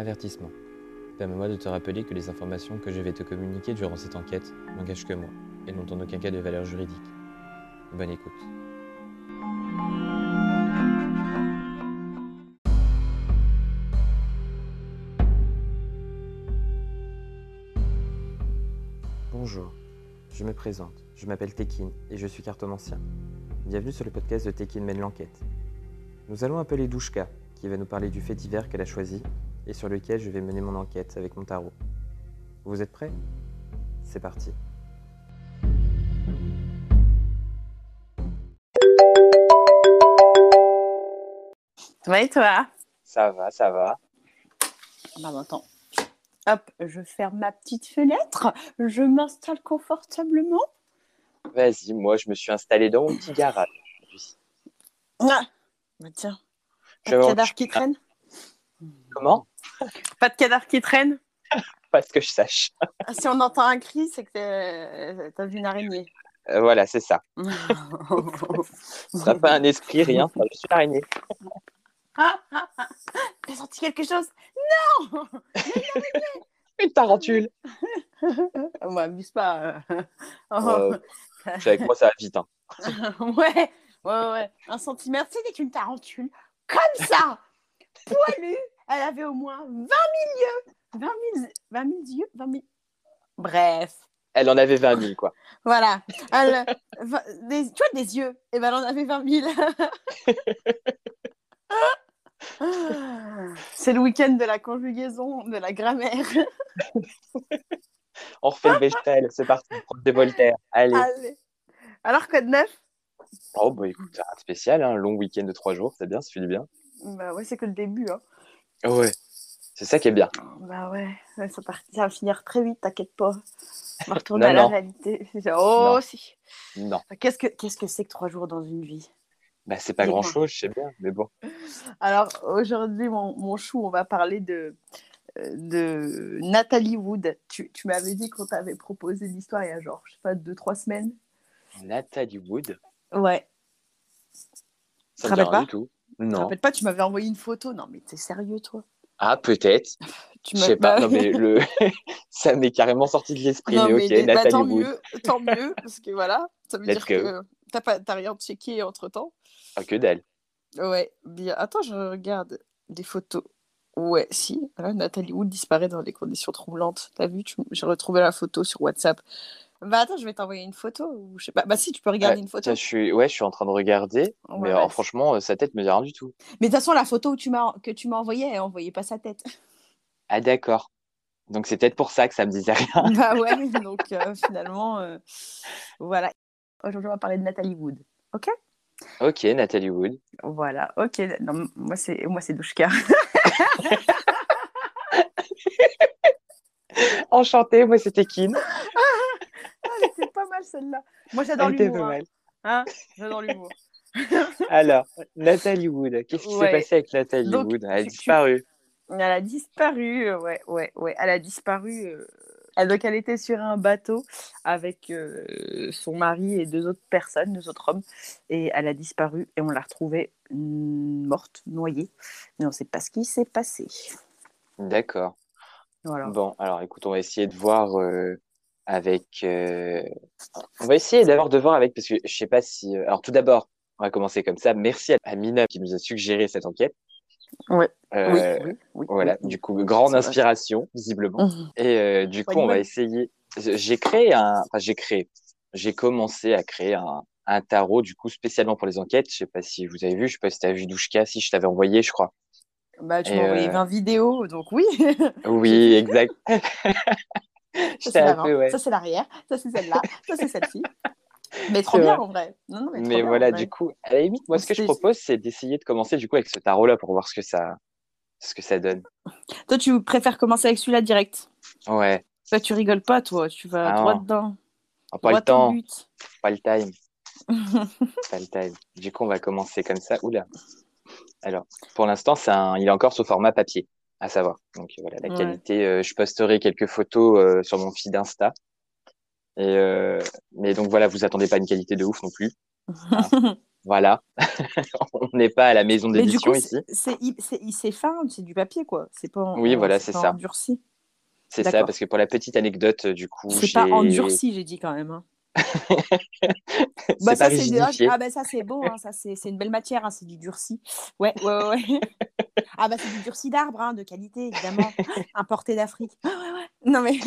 Avertissement. Permets-moi de te rappeler que les informations que je vais te communiquer durant cette enquête n'engagent que moi et n'ont en aucun cas de valeur juridique. Bonne écoute. Bonjour, je me présente, je m'appelle Tekin et je suis cartomancien. Bienvenue sur le podcast de Tekin mène l'enquête. Nous allons appeler Douchka, qui va nous parler du fait divers qu'elle a choisi et sur lequel je vais mener mon enquête avec mon tarot. Vous êtes prêts? C'est parti. Ça va et toi? Ça va, ça va. Bah attends. Hop, je ferme ma petite fenêtre, je m'installe confortablement. Vas-y, moi je me suis installé dans mon petit garage. Ah, bah tiens, J'avais cadavre qui traîne? Comment? Pas de cadavre qui traîne Pas ce que je sache. Ah, Si on entend un cri, c'est que t'as vu une araignée. Euh, voilà, c'est ça. Ce sera pas un esprit, rien. ce sera juste une araignée. T'as senti quelque chose? Non Une tarentule. On m'abuse pas. euh. Euh, je avec moi, ça va vite. hein. ouais, ouais, ouais. Un centimètre, c'était une tarentule. Comme ça Poilue Elle avait au moins 20 000 yeux 20 000, 20 000 yeux 20 000... Bref, Elle en avait 20 000, quoi. voilà. Elle, va- des, tu vois, des yeux. Et ben, elle en avait 20 000. C'est le week-end de la conjugaison, de la grammaire. On refait le Bechtel, c'est parti. Prof de Voltaire. Allez. Allez. Alors, quoi de neuf? Oh, bah écoute, rien de spécial. Hein. Long week-end de trois jours, c'est bien, ça fait du bien. Bah ouais, c'est que le début. Hein. Ouais. C'est ça qui est bien. Bah ouais, ça, part- ça va finir très vite, t'inquiète pas. On va retourner Non, à la non. réalité. Oh, Non. si. Non. Qu'est-ce que qu'est-ce que c'est que trois jours dans une vie? Bah, c'est pas Dis-moi. grand-chose, je sais bien. Mais bon. Alors aujourd'hui, mon, mon chou, on va parler de, euh, de Nathalie Wood. Tu, tu m'avais dit qu'on t'avait proposé l'histoire il y a genre, je sais pas, deux, trois semaines. Nathalie Wood. Ouais. Ça Te me dit rappelles rien pas? du tout. Non. rappelles pas, tu m'avais envoyé une photo. Non, mais t'es sérieux, toi? Ah, peut-être. Je sais pas. Non, mais le... ça m'est carrément sorti de l'esprit. Non, mais bah, tant Wood. mieux, tant mieux, parce que voilà, ça veut Let's dire go. que t'as pas, t'as rien checké entre temps. Ah, que dalle. Ouais, bien. Attends, je regarde des photos. Ouais, si. Nathalie Wood disparaît dans des conditions troublantes. T'as vu, tu- j'ai retrouvé la photo sur WhatsApp. Bah attends, je vais t'envoyer une photo. Ou je sais pas. Bah si, tu peux regarder Ouais, une photo. Je suis... Ouais, je suis en train de regarder. Ouais, mais ouais. alors, franchement, euh, sa tête me dit rien du tout. Mais de toute façon, la photo où tu m'as, que tu m'as envoyée, elle envoyait pas sa tête. Ah, d'accord. Donc, c'est peut-être pour ça que ça me disait rien. bah ouais, donc euh, finalement, euh, voilà. Aujourd'hui, on va parler de Nathalie Wood. Ok, Nathalie Wood. Voilà, ok. Non, moi, c'est, moi, c'est Douchka. Enchantée, moi, c'était Kin. Mal celle-là. Moi, j'adore l'humour. hein. Hein j'adore l'humour. Alors, Nathalie Wood. Qu'est-ce qui Ouais. s'est passé avec Nathalie Donc, Wood? Elle a tu- disparu. Elle a disparu, euh, ouais, ouais, ouais. Elle a disparu. euh, elle- Donc, elle était sur un bateau avec euh, son mari et deux autres personnes, deux autres hommes. Et elle a disparu et on l'a retrouvée mm, morte, noyée. Mais on ne sait pas ce qui s'est passé. D'accord. Voilà. Bon, alors écoute, on va essayer de voir euh, avec. euh, On va essayer d'abord de voir avec, parce que je sais pas si. euh, Alors tout d'abord, on va commencer comme ça. Merci à Mina qui nous a suggéré cette enquête. Ouais. Euh, oui, oui, oui. Voilà, du coup, grande inspiration, visiblement. Mhm. Et euh, du coup, on va essayer. J'ai créé un. Enfin, j'ai créé. J'ai commencé à créer un, un tarot, du coup, spécialement pour les enquêtes. Je sais pas si vous avez vu, je sais pas si tu as vu Douchka, si je t'avais envoyé, je crois. Bah, tu m'as envoyé euh, 20 vidéos, donc oui. Oui, exact. Ça, c'est un l'avant, peu, ouais. ça, c'est l'arrière, ça, c'est celle-là, ça, c'est celle-ci. Mais trop bien vrai. en vrai. Non, non, mais, bien, voilà, du coup, à la limite, moi, ce que je propose, c'est d'essayer de commencer du coup avec ce tarot-là pour voir ce que ça, ce que ça donne. Toi, tu préfères commencer avec celui-là direct? Ouais, Toi, tu rigoles pas, toi. Tu vas Ah droit dedans. Oh, pas le droit temps, pas le time, pas le time. Du coup, on va commencer comme ça. Oula. Alors, pour l'instant, un, il est encore sous format papier, à savoir. Donc voilà, la Ouais. qualité. euh, je posterai quelques photos euh, sur mon feed Insta. Et euh, mais donc voilà, vous attendez pas une qualité de ouf non plus. Voilà. on n'est pas à la maison d'édition ici. c'est fin, c'est du papier, quoi. C'est pas en, Oui, voilà, c'est ça. endurci. C'est ça, parce que pour la petite anecdote, du coup, C'est pas endurci, j'ai dit quand même. hein. Bah, ça, c'est ah, bah, ça, c'est beau, hein, ça, c'est c'est une belle matière, hein, c'est du durci. Ouais, ouais, ouais. ah, bah, c'est du durci d'arbre, hein, de qualité, évidemment, importé d'Afrique. Ah, ouais, ouais. Non, mais.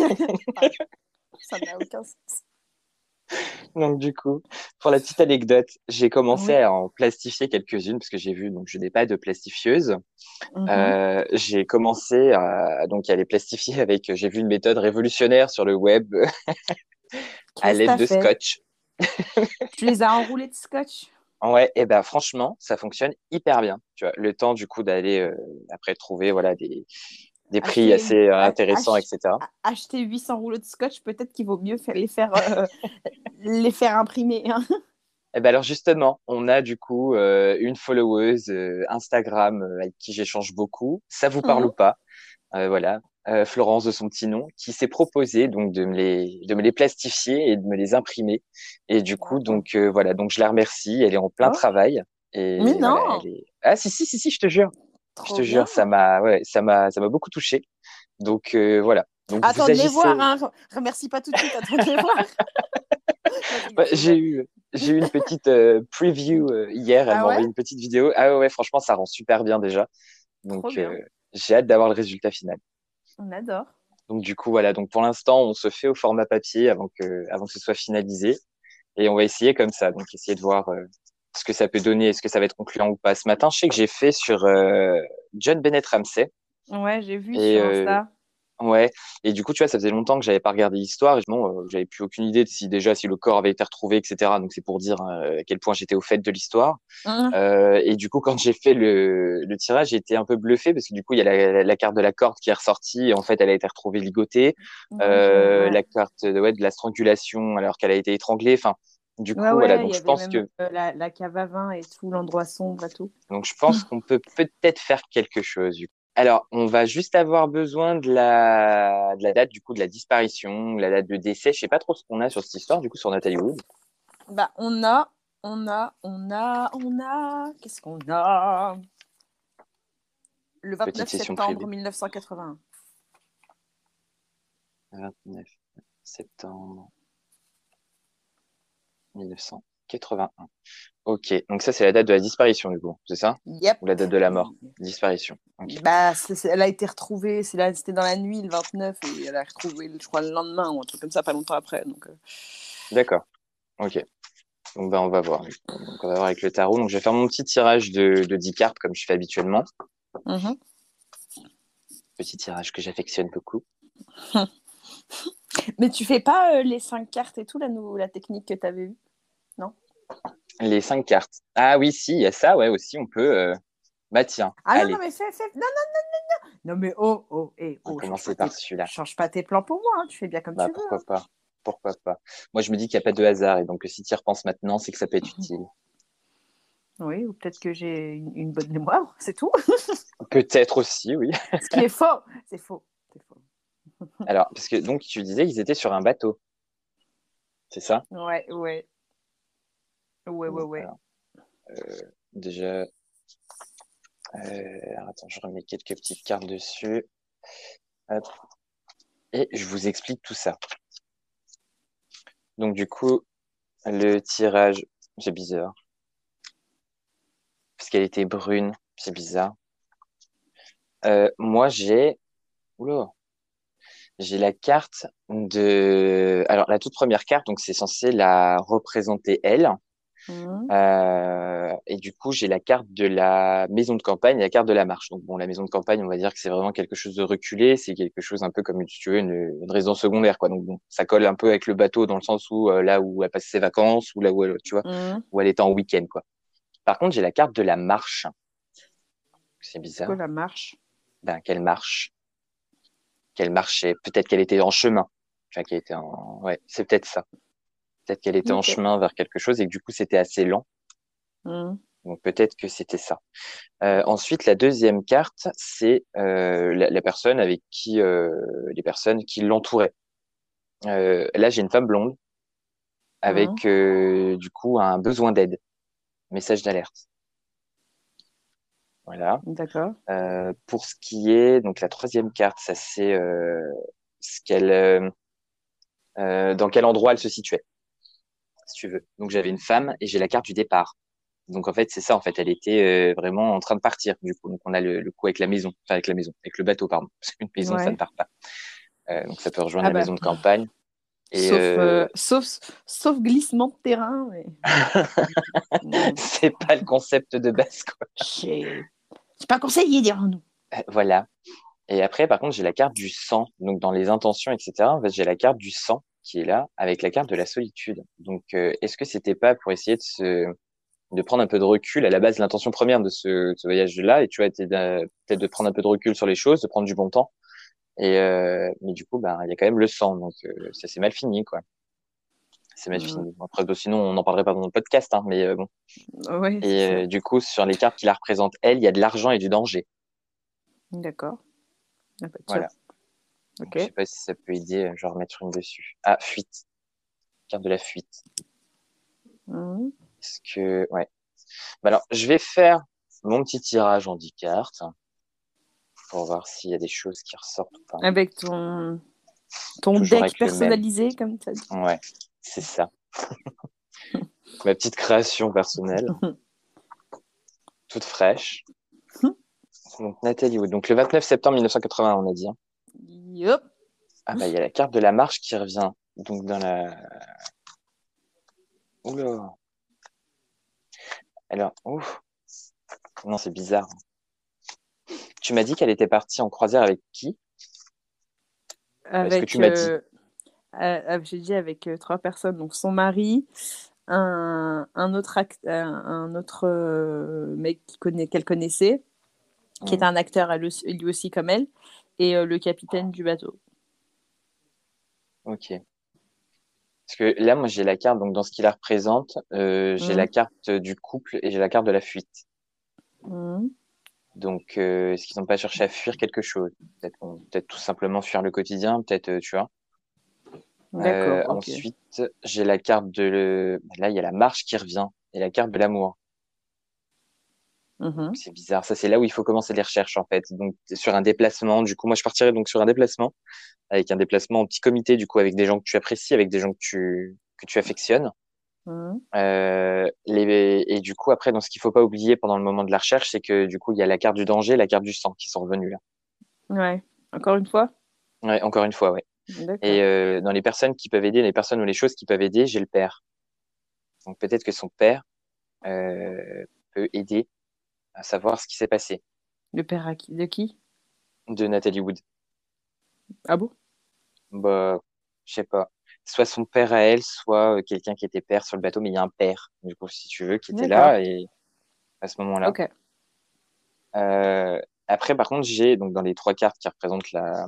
ça n'a aucun sens. Donc du coup, pour la petite anecdote, j'ai commencé Oui. à en plastifier quelques-unes parce que j'ai vu, donc je n'ai pas de plastifieuse. Mhm. Euh, j'ai commencé à donc à les plastifier avec, j'ai vu une méthode révolutionnaire sur le web à l'aide de fait scotch. Tu les as enroulés de scotch? Ouais, et ben franchement, ça fonctionne hyper bien. Tu vois, le temps du coup d'aller euh, après trouver voilà des des prix Acheter- assez euh, intéressants, ach- etc. Acheter 800 rouleaux de scotch, peut-être qu'il vaut mieux les, faire, euh, les faire imprimer. hein. Eh ben alors justement, on a du coup euh, une followeuse euh, Instagram euh, avec qui j'échange beaucoup. Ça vous parle Mhm. ou pas? Euh, Voilà, euh, Florence de son petit nom, qui s'est proposé donc de me les de me les plastifier et de me les imprimer. Et du coup, donc euh, voilà, donc je la remercie. Elle est en plein Oh. travail. Et Mais non. est- Ah si si si si, je te jure, je te bien. jure, ça m'a ouais, ça m'a ça m'a beaucoup touché. Donc euh, voilà. Donc Attends de les voir, hein. remercie pas tout de suite, attends de les voir. Vas-y, j'ai eu, j'ai eu une petite euh, preview hier. Elle Ah m'a envoyé ouais? une petite vidéo. Ah ouais, franchement, ça rend super bien déjà. Donc, j'ai hâte d'avoir le résultat final. On adore. Donc, du coup, voilà. Donc, pour l'instant, on se fait au format papier avant que, avant que ce soit finalisé. Et on va essayer comme ça. Donc, essayer de voir euh, ce que ça peut donner. Est-ce que ça va être concluant ou pas. Ce matin, je sais que j'ai fait sur euh, John Bennett Ramsey. Ouais, j'ai vu Et, sur euh, Insta. Ouais, et du coup, tu vois, ça faisait longtemps que j'avais pas regardé l'histoire, et bon, euh, j'avais plus aucune idée de si déjà si le corps avait été retrouvé, etc. Donc c'est pour dire euh, à quel point j'étais au fait de l'histoire. Hein, Euh, et du coup, quand j'ai fait le, le tirage, été un peu bluffé parce que du coup, il y a la, la carte de la corde qui est ressortie. Et en fait, elle a été retrouvée ligotée. ouais. La carte de, ouais, de la strangulation alors qu'elle a été étranglée. Enfin, du coup, Ouais, ouais, voilà. il Donc je pense que, la, la cave à vin et tout, l'endroit sombre et tout. donc je pense qu'on peut peut-être faire quelque chose. Alors, on va juste avoir besoin de la, de la date du coup de la disparition, la date de décès. Je sais pas trop ce qu'on a sur cette histoire du coup sur Nathalie Wood. Bah, on a, on a, on a, on a. Qu'est-ce qu'on a? Le 29 Petite session septembre privée. 1981. 29 septembre 1981. Ok, donc ça c'est la date de la disparition du coup, c'est ça? Yep. Ou la date de la mort? Disparition. Bah, elle a été retrouvée, c'était dans la nuit le 29 et elle a retrouvé, je crois, le lendemain ou un truc comme ça, pas longtemps après. Donc, euh, D'accord. Ok. Donc bah, on va voir. Donc, on va voir avec le tarot. Donc je vais faire mon petit tirage de, de 10 cartes comme je fais habituellement. mhm. Petit tirage que j'affectionne beaucoup. Mais tu fais pas euh, les 5 cartes et tout, la, la technique que tu avais vue? Les 5 cartes. Ah oui, si, il y a ça, ouais, aussi, on peut. euh, Bah tiens, Ah non, allez, non, mais fais. Non, non, non, non, non. Non, mais oh, oh, et on oh. change commencer par celui-là. Change pas tes plans pour moi, hein, tu fais bien comme Bah tu veux. pourquoi pas Pourquoi pas Moi je me dis qu'il n'y a pas de hasard et donc si tu y repenses maintenant, c'est que ça peut être utile. Oui, ou peut-être que j'ai une, une bonne mémoire, c'est tout. Peut-être aussi, oui. Ce qui est faux, c'est faux. C'est faux. Alors, parce que donc tu disais qu'ils étaient sur un bateau. C'est ça? Ouais, ouais. Ouais, ouais, ouais. Euh, déjà. Euh, attends, je remets quelques petites cartes dessus. Et je vous explique tout ça. Donc du coup, le tirage, c'est bizarre. Parce qu'elle était brune, c'est bizarre. Euh, moi, j'ai... Oula. J'ai la carte de... Alors, la toute première carte, donc c'est censé la représenter elle. Mhm. Euh, et du coup, j'ai la carte de la maison de campagne et la carte de la marche. Donc bon, la maison de campagne, on va dire que c'est vraiment quelque chose de reculé. C'est quelque chose un peu comme, si tu veux, une, une résidence secondaire, quoi. Donc bon, ça colle un peu avec le bateau dans le sens où euh, là où elle passe ses vacances ou là où elle, tu vois, Mhm. où elle était en week-end, quoi. Par contre, j'ai la carte de la marche. C'est C'est bizarre. quoi la marche? Ben, qu'elle marche? Qu'elle marchait. Peut-être qu'elle était en chemin. Enfin, qu'elle était en, ouais, c'est peut-être ça. Peut-être qu'elle était en chemin vers quelque chose et que du coup, c'était assez lent. Mhm. Donc peut-être que c'était ça. Euh, ensuite, la deuxième carte, c'est euh, la, la personne avec qui euh, les personnes qui l'entouraient. Euh, là, j'ai une femme blonde avec euh, du coup un besoin d'aide. message d'alerte. Voilà. D'accord. Euh, pour ce qui est donc la troisième carte, ça c'est euh, ce qu'elle, dans quel endroit elle se situait, si tu veux. Donc j'avais une femme et j'ai la carte du départ. Donc en fait c'est ça en fait, elle était euh, vraiment en train de partir du coup. Donc on a le, le coup avec la maison, enfin avec la maison, avec le bateau pardon, parce qu'une maison ça ne part pas. Euh, donc ça peut rejoindre Ah la bah. maison de campagne. Et sauf, euh, sauf, sauf glissement de terrain. Mais... C'est pas le concept de base quoi. j'ai pas conseillé, dirons-nous. Voilà. Et après, par contre, j'ai la carte du sang. Donc, dans les intentions, etc., en fait, j'ai la carte du sang qui est là avec la carte de la solitude. Donc, euh, est-ce que c'était pas pour essayer de se, de prendre un peu de recul à la base, l'intention première de ce, de ce voyage-là, et tu vois, était de- peut-être de prendre un peu de recul sur les choses, de prendre du bon temps. Et euh, mais du coup, ben, il y a quand même le sang, donc euh, ça c'est mal fini, quoi. C'est mal fini. Après, bon, sinon, on n'en parlerait pas dans le podcast, hein, mais euh, bon. Ouais, Et euh, du coup, sur les cartes qui la représentent, elle, il y a de l'argent et du danger. D'accord. Ah bah, tiens. Voilà. Ok. Je sais pas si ça peut aider, je vais en remettre une dessus. Ah, fuite. Carte de la fuite. Mhm. Est-ce que, ouais. Bah alors, je vais faire mon petit tirage en 10 cartes pour voir s'il y a des choses qui ressortent ou pas. Avec ton, ton Toujours deck personnalisé, comme tu as dit. Ouais, c'est ça. Ma petite création personnelle. Toute fraîche. Donc, Nathalie Wood. Donc, le 29 septembre 1981, on a dit. hein. Ah, bah, il y a la carte de la marche qui revient. Donc, dans la. Oula. Alors, ouf. Non, c'est bizarre. Tu m'as dit qu'elle était partie en croisière avec qui? Avec, que tu m'as dit euh, euh, euh, j'ai dit avec euh, trois personnes, donc son mari, un, un autre, un, autre mec connaît, qu'elle connaissait, qui est un acteur lui aussi comme elle, et euh, le capitaine du bateau. Ok. Parce que là, moi, j'ai la carte, donc dans ce qui la représente, euh, j'ai Mhm. la carte du couple et j'ai la carte de la fuite. Mhm. Donc, euh, est-ce qu'ils n'ont pas cherché à fuir quelque chose? Peut-être, tout simplement fuir le quotidien, peut-être, tu vois. D'accord. Euh, ok. ensuite, j'ai la carte de le... Là, il y a la marche qui revient et la carte de l'amour. Mhm. C'est bizarre. Ça, c'est là où il faut commencer les recherches, en fait. Donc, sur un déplacement. Du coup, moi, je partirais donc sur un déplacement avec un déplacement en petit comité, du coup, avec des gens que tu apprécies, avec des gens que tu, que tu affectionnes. Mhm. Euh, les... Et du coup, après, dans ce qu'il faut pas oublier pendant le moment de la recherche, c'est que du coup, il y a la carte du danger, la carte du sang qui sont revenues là. Ouais. Encore une fois? Ouais, encore une fois, ouais. Et euh, dans les personnes qui peuvent aider, les personnes ou les choses qui peuvent aider, j'ai le père. Donc peut-être que son père euh, peut aider à savoir ce qui s'est passé Le père à qui- de qui? De Nathalie Wood. Ah bon? Bah, je sais pas. Soit son père à elle, soit euh, quelqu'un qui était père sur le bateau, mais il y a un père, du coup, si tu veux, qui était là et à ce moment-là. Ok. Euh, après, par contre, j'ai donc dans les trois cartes qui représentent la,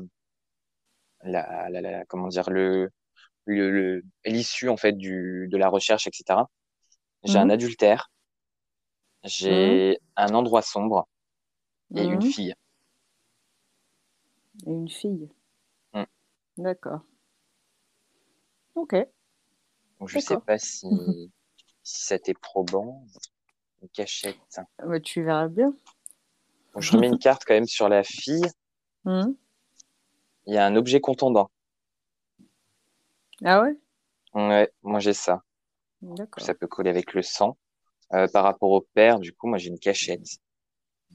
la, la, la- comment dire le- l'issue en fait du de la recherche, etc. J'ai un Mhm. adultère, j'ai un endroit sombre et une Mhm. fille. Et une fille. Mm. D'accord. Ok. Donc je sais D'accord. pas si t'est probant. Une cachette. Bah, tu verras bien. Donc, je remets une carte quand même sur la fille. Mhm. Il y a un objet contondant. Ah ouais? Ouais, moi j'ai ça. D'accord. Ça peut coller avec le sang. Euh, par rapport au père, du coup, moi j'ai une cachette.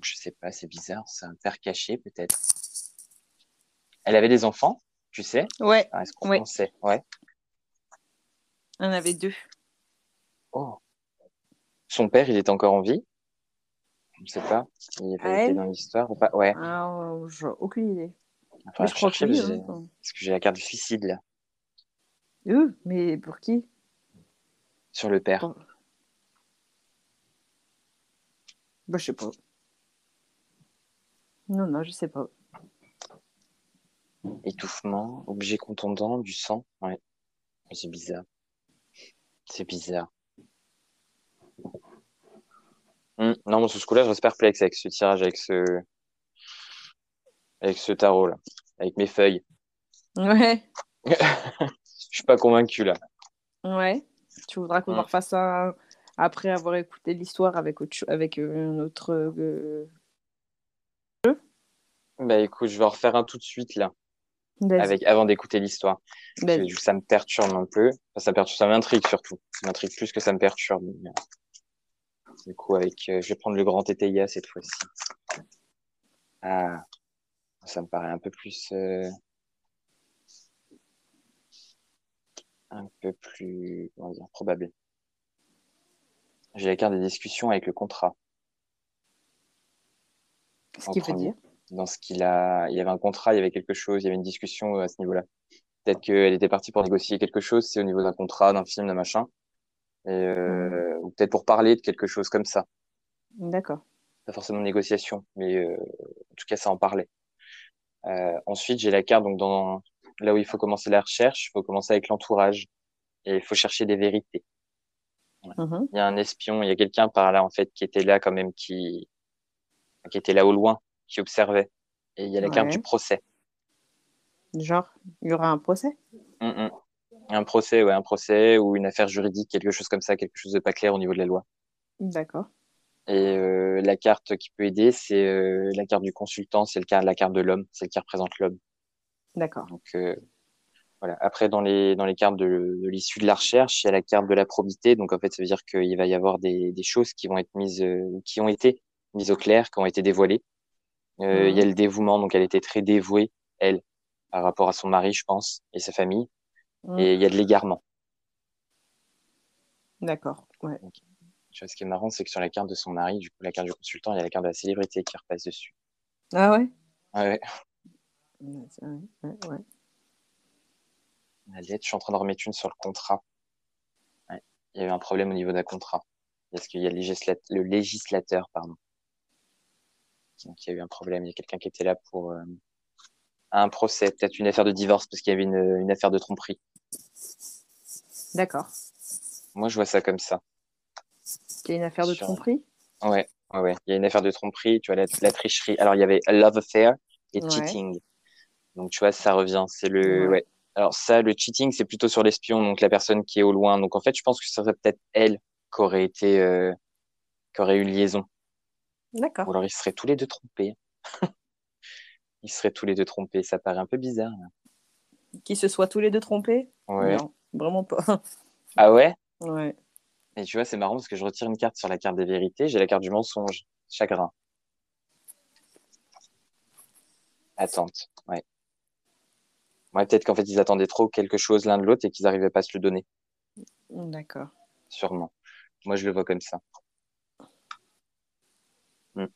Je sais pas, c'est bizarre. C'est un père caché peut-être. Elle avait des enfants, tu sais? Ouais, Ah, Est-ce qu'on on sait? Ouais. on avait deux. Oh. Son père, il est encore en vie? Je sais pas. Il Ah, avait été dans l'histoire ou pas Ouais. Ah, j'ai aucune idée. Enfin, je crois que oui. hein. parce que j'ai la carte du suicide là, Euh, mais pour qui? Sur le père. Pour- Bah, je sais pas. Non, non, je sais pas. Étouffement, objet contondant, du sang. Ouais. C'est bizarre. C'est bizarre. Hmm. Non, moi, sur ce coup-là, je reste perplexe avec ce tirage, avec ce, avec ce tarot là, avec mes feuilles. Ouais, Je suis pas convaincu là. ouais. Tu voudras qu'on Mm. en refasse un, après avoir écouté l'histoire avec, autre, avec un autre jeu Bah écoute, je vais en refaire un tout de suite là, avec, avant d'écouter l'histoire. Ça me perturbe un peu. ça perturbe, ça m'intrigue surtout. Ça m'intrigue plus que ça me perturbe. Du coup, avec, je vais prendre le grand TTIA cette fois-ci. Ah, ça me paraît un peu plus, un peu plus, comment dire, probable. J'ai la carte des discussions avec le contrat. Ce qui veut dire Dans ce qu'il a, il y avait un contrat, il y avait quelque chose, il y avait une discussion euh, à ce niveau-là. Peut-être qu'elle était partie pour négocier quelque chose, c'est au niveau d'un contrat, d'un film, d'un machin. Et, euh, Ou peut-être pour parler de quelque chose comme ça. D'accord. Pas forcément de négociation, mais euh, en tout cas, ça en parlait. Euh, ensuite, j'ai la carte donc dans là où il faut commencer la recherche, il faut commencer avec l'entourage et il faut chercher des vérités. Mm-hmm. Il y a un espion, il y a quelqu'un par là en fait qui était là quand même, qui qui était là au loin, qui observait. Et il y a la carte du procès. Genre, il y aura un procès? Un procès, ouais, un procès ou une affaire juridique, quelque chose comme ça, quelque chose de pas clair au niveau de la loi. D'accord. Et euh, la carte qui peut aider, c'est euh, la carte du consultant, c'est la carte de l'homme, celle qui représente l'homme. D'accord. Donc euh, voilà. Après, dans les dans les cartes de, l'issue de la recherche, il y a la carte de la probité. Donc en fait, ça veut dire qu'il va y avoir des, des choses qui vont être mises, euh, qui ont été mises au clair, qui ont été dévoilées. Euh, Il y a le dévouement. Donc elle était très dévouée, elle, par rapport à son mari, je pense, et sa famille. Et il y a de l'égarement. D'accord. Ouais. ce qui est marrant, c'est que sur la carte de son mari, du coup, la carte du consultant, il y a la carte de la célébrité qui repasse dessus. Ah ouais? Ouais. Ouais, ouais, je suis en train de remettre une sur le contrat. Ouais. Il y a eu un problème au niveau d'un contrat. Parce qu'il y a le, législateur, le législateur, pardon. Donc, il y a eu un problème. Il y a quelqu'un qui était là pour euh, un procès, peut-être une affaire de divorce, parce qu'il y avait une, une affaire de tromperie. D'accord. Moi, je vois ça comme ça. Il y a une affaire de tromperie? Ouais, ouais, ouais. Il y a une affaire de tromperie, tu vois, la, la tricherie. Alors, il y avait a love affair et cheating. Donc, tu vois, ça revient. C'est le, ouais. Alors, ça, le cheating, c'est plutôt sur l'espion, donc la personne qui est au loin. Donc, en fait, je pense que ce serait peut-être elle qui aurait été, euh, qui aurait eu liaison. D'accord. Ou alors, ils seraient tous les deux trompés. ils seraient tous les deux trompés. Ça paraît un peu bizarre. Qu'ils se soient tous les deux trompés? Ouais. Non, vraiment pas. ah ouais? Ouais. Et tu vois, c'est marrant parce que je retire une carte sur la carte des vérités. J'ai la carte du mensonge. Chagrin. Attente. Ouais. Ouais, peut-être qu'en fait, ils attendaient trop quelque chose l'un de l'autre et qu'ils n'arrivaient pas à se le donner. D'accord. Sûrement. Moi, je le vois comme ça. Hmm.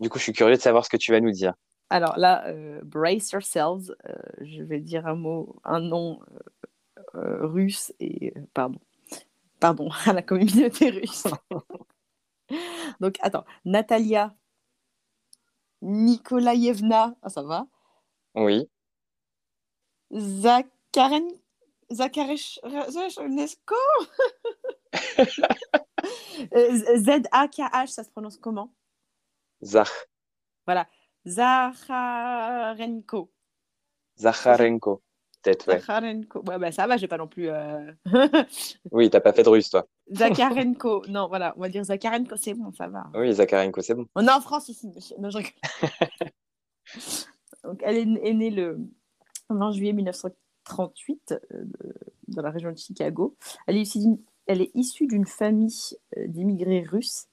Du coup, je suis curieux de savoir ce que tu vas nous dire. Alors là, euh, brace yourselves. Euh, je vais dire un mot, un nom euh, russe et pardon, pardon à la communauté russe. Donc attends, Natalia Nikolaïevna, ah, ça va? Oui. Zakaren... Zakaresco Z-A-K-H, ça se prononce comment? Zach. Voilà. Zacharenko. Zacharenko, peut-être, ouais. Zacharenko. Ouais, bah, ça va, j'ai pas non plus. Euh... oui, t'as pas fait de russe, toi. Zakarenko. Non, voilà, on va dire Zakarenko, c'est bon, ça va. Oui, Zakarenko, c'est bon. On est en France ici. Non, je Donc, elle est, née le 20 juillet 1938 euh, dans la région de Chicago. Elle est issue d'une, famille euh, d'immigrés russes.